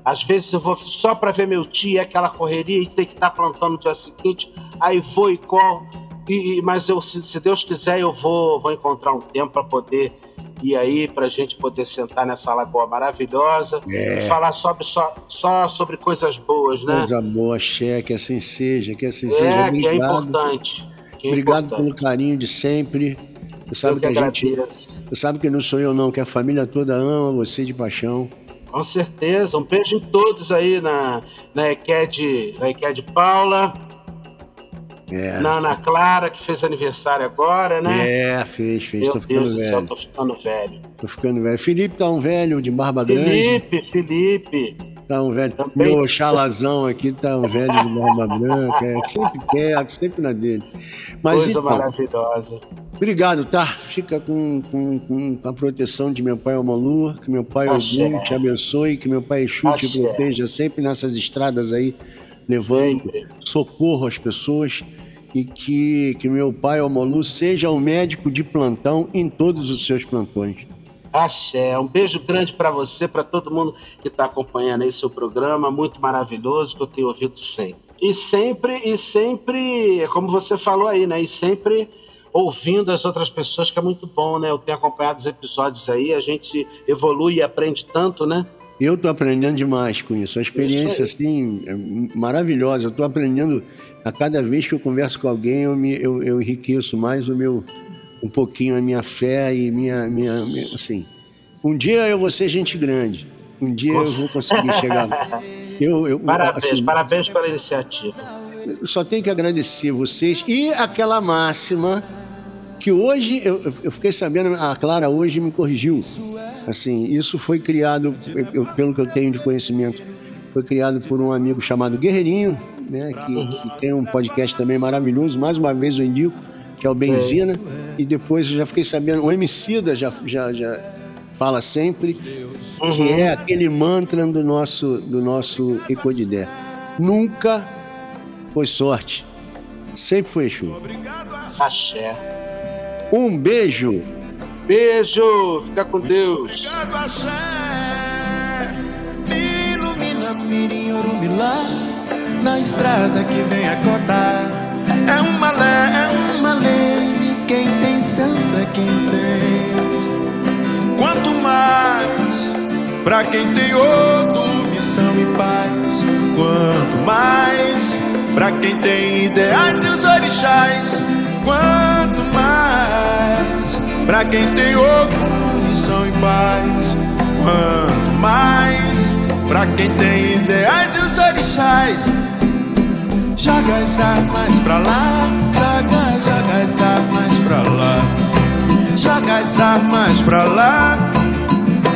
Às vezes eu vou só para ver meu tio, aquela correria e ter que estar tá plantando no dia seguinte. Aí vou e colo. E, mas eu, se, se Deus quiser, eu vou, vou encontrar um tempo para poder e aí para a gente poder sentar nessa lagoa maravilhosa é. e falar sobre, só, só sobre coisas boas, né? Coisa boa, Xé, que assim seja, que assim é, seja. Obrigado. que é importante. Que é Obrigado importante. pelo carinho de sempre. Você sabe eu que, a gente. Você sabe que não sou eu, não, que a família toda ama você de paixão. Com certeza. Um beijo em todos aí na, na EQED, na EQED Paula é. Na Ana Clara, que fez aniversário agora, né? É, fez, fez. Meu tô ficando Deus velho. do céu, tô ficando velho. Tô ficando velho. Felipe tá um velho de barba Felipe, grande. Felipe, Felipe. Tá um velho. Também. Meu chalazão aqui tá um velho de barba *laughs* branca. É, sempre quer, sempre na dele. Mas, Coisa então, maravilhosa. Obrigado, tá? Fica com, com, com, a proteção de meu pai Omalu, que meu pai Ogum te abençoe, que meu pai Exu te proteja sempre nessas estradas aí, levando sempre. socorro às pessoas e que, que meu pai, Omolu, seja o médico de plantão em todos os seus plantões. Axé, um beijo grande para você, para todo mundo que está acompanhando aí seu programa, muito maravilhoso, que eu tenho ouvido sempre. E sempre, e sempre, como você falou aí, né? E sempre ouvindo as outras pessoas, que é muito bom, né? Eu tenho acompanhado os episódios aí, a gente evolui e aprende tanto, né? Eu estou aprendendo demais com isso. A experiência, isso assim, é maravilhosa. Eu estou aprendendo a cada vez que eu converso com alguém, eu, me, eu, eu enriqueço mais o meu, um pouquinho a minha fé e minha, minha, minha assim. Um dia eu vou ser gente grande. Um dia eu vou conseguir chegar lá. *laughs* Eu, eu, parabéns, assim, parabéns pela iniciativa. Só tenho que agradecer vocês e aquela máxima que hoje eu, eu fiquei sabendo, a Clara hoje me corrigiu. Assim, isso foi criado, eu, pelo que eu tenho de conhecimento, foi criado por um amigo chamado Guerreirinho, né, que, que, tem um podcast também maravilhoso, mais uma vez eu indico, que é o Benzina, e depois eu já fiquei sabendo, o Emicida já, já, já fala sempre, uhum. que é aquele mantra do nosso, do nosso Ecodidé. Nunca foi sorte, sempre foi Exu. Axé. Um beijo. Beijo, fica com Deus. Obrigado, axé. ilumina, mirim, orumilá na estrada que vem a cotar. É uma lei, é uma lei, e quem tem santo é quem tem. Quanto mais para quem tem outro, missão e paz. Quanto mais para quem tem ideais e os orixás. Quanto mais para quem tem outro, missão e paz. Quanto mais para quem tem ideais e os orixás. Joga as armas pra lá, joga, joga as armas pra lá. Joga as armas pra lá,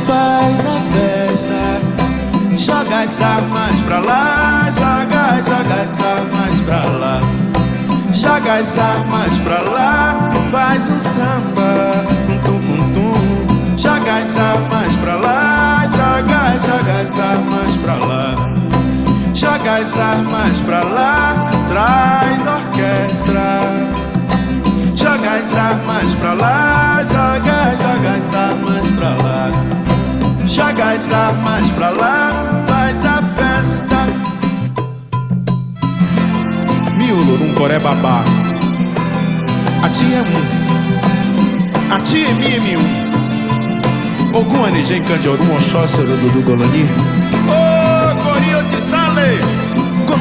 faz a festa. Joga as armas pra lá, joga, joga as armas pra lá. Joga as armas pra lá, faz um samba, um tum tum tum. Joga as armas pra lá, joga, joga as armas pra lá. Joga as armas pra lá, traz orquestra. Joga as armas pra lá, joga, joga as armas pra lá. Joga as armas pra lá, faz a festa. Miolo num coré babá. A tia é um. A tia é mi é um. Ogum anijém candiorum oxócero do Golani.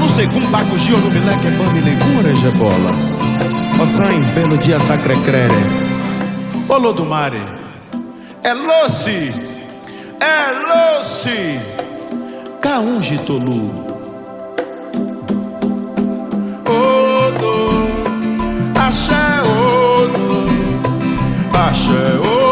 Como segundo bacugi no mileque é bami legura jebola. Osan pelo dia sacrecrere. Ô, do mare. É loce. É loce. Caunge tolu. Odo, axé, odo, axé, odo.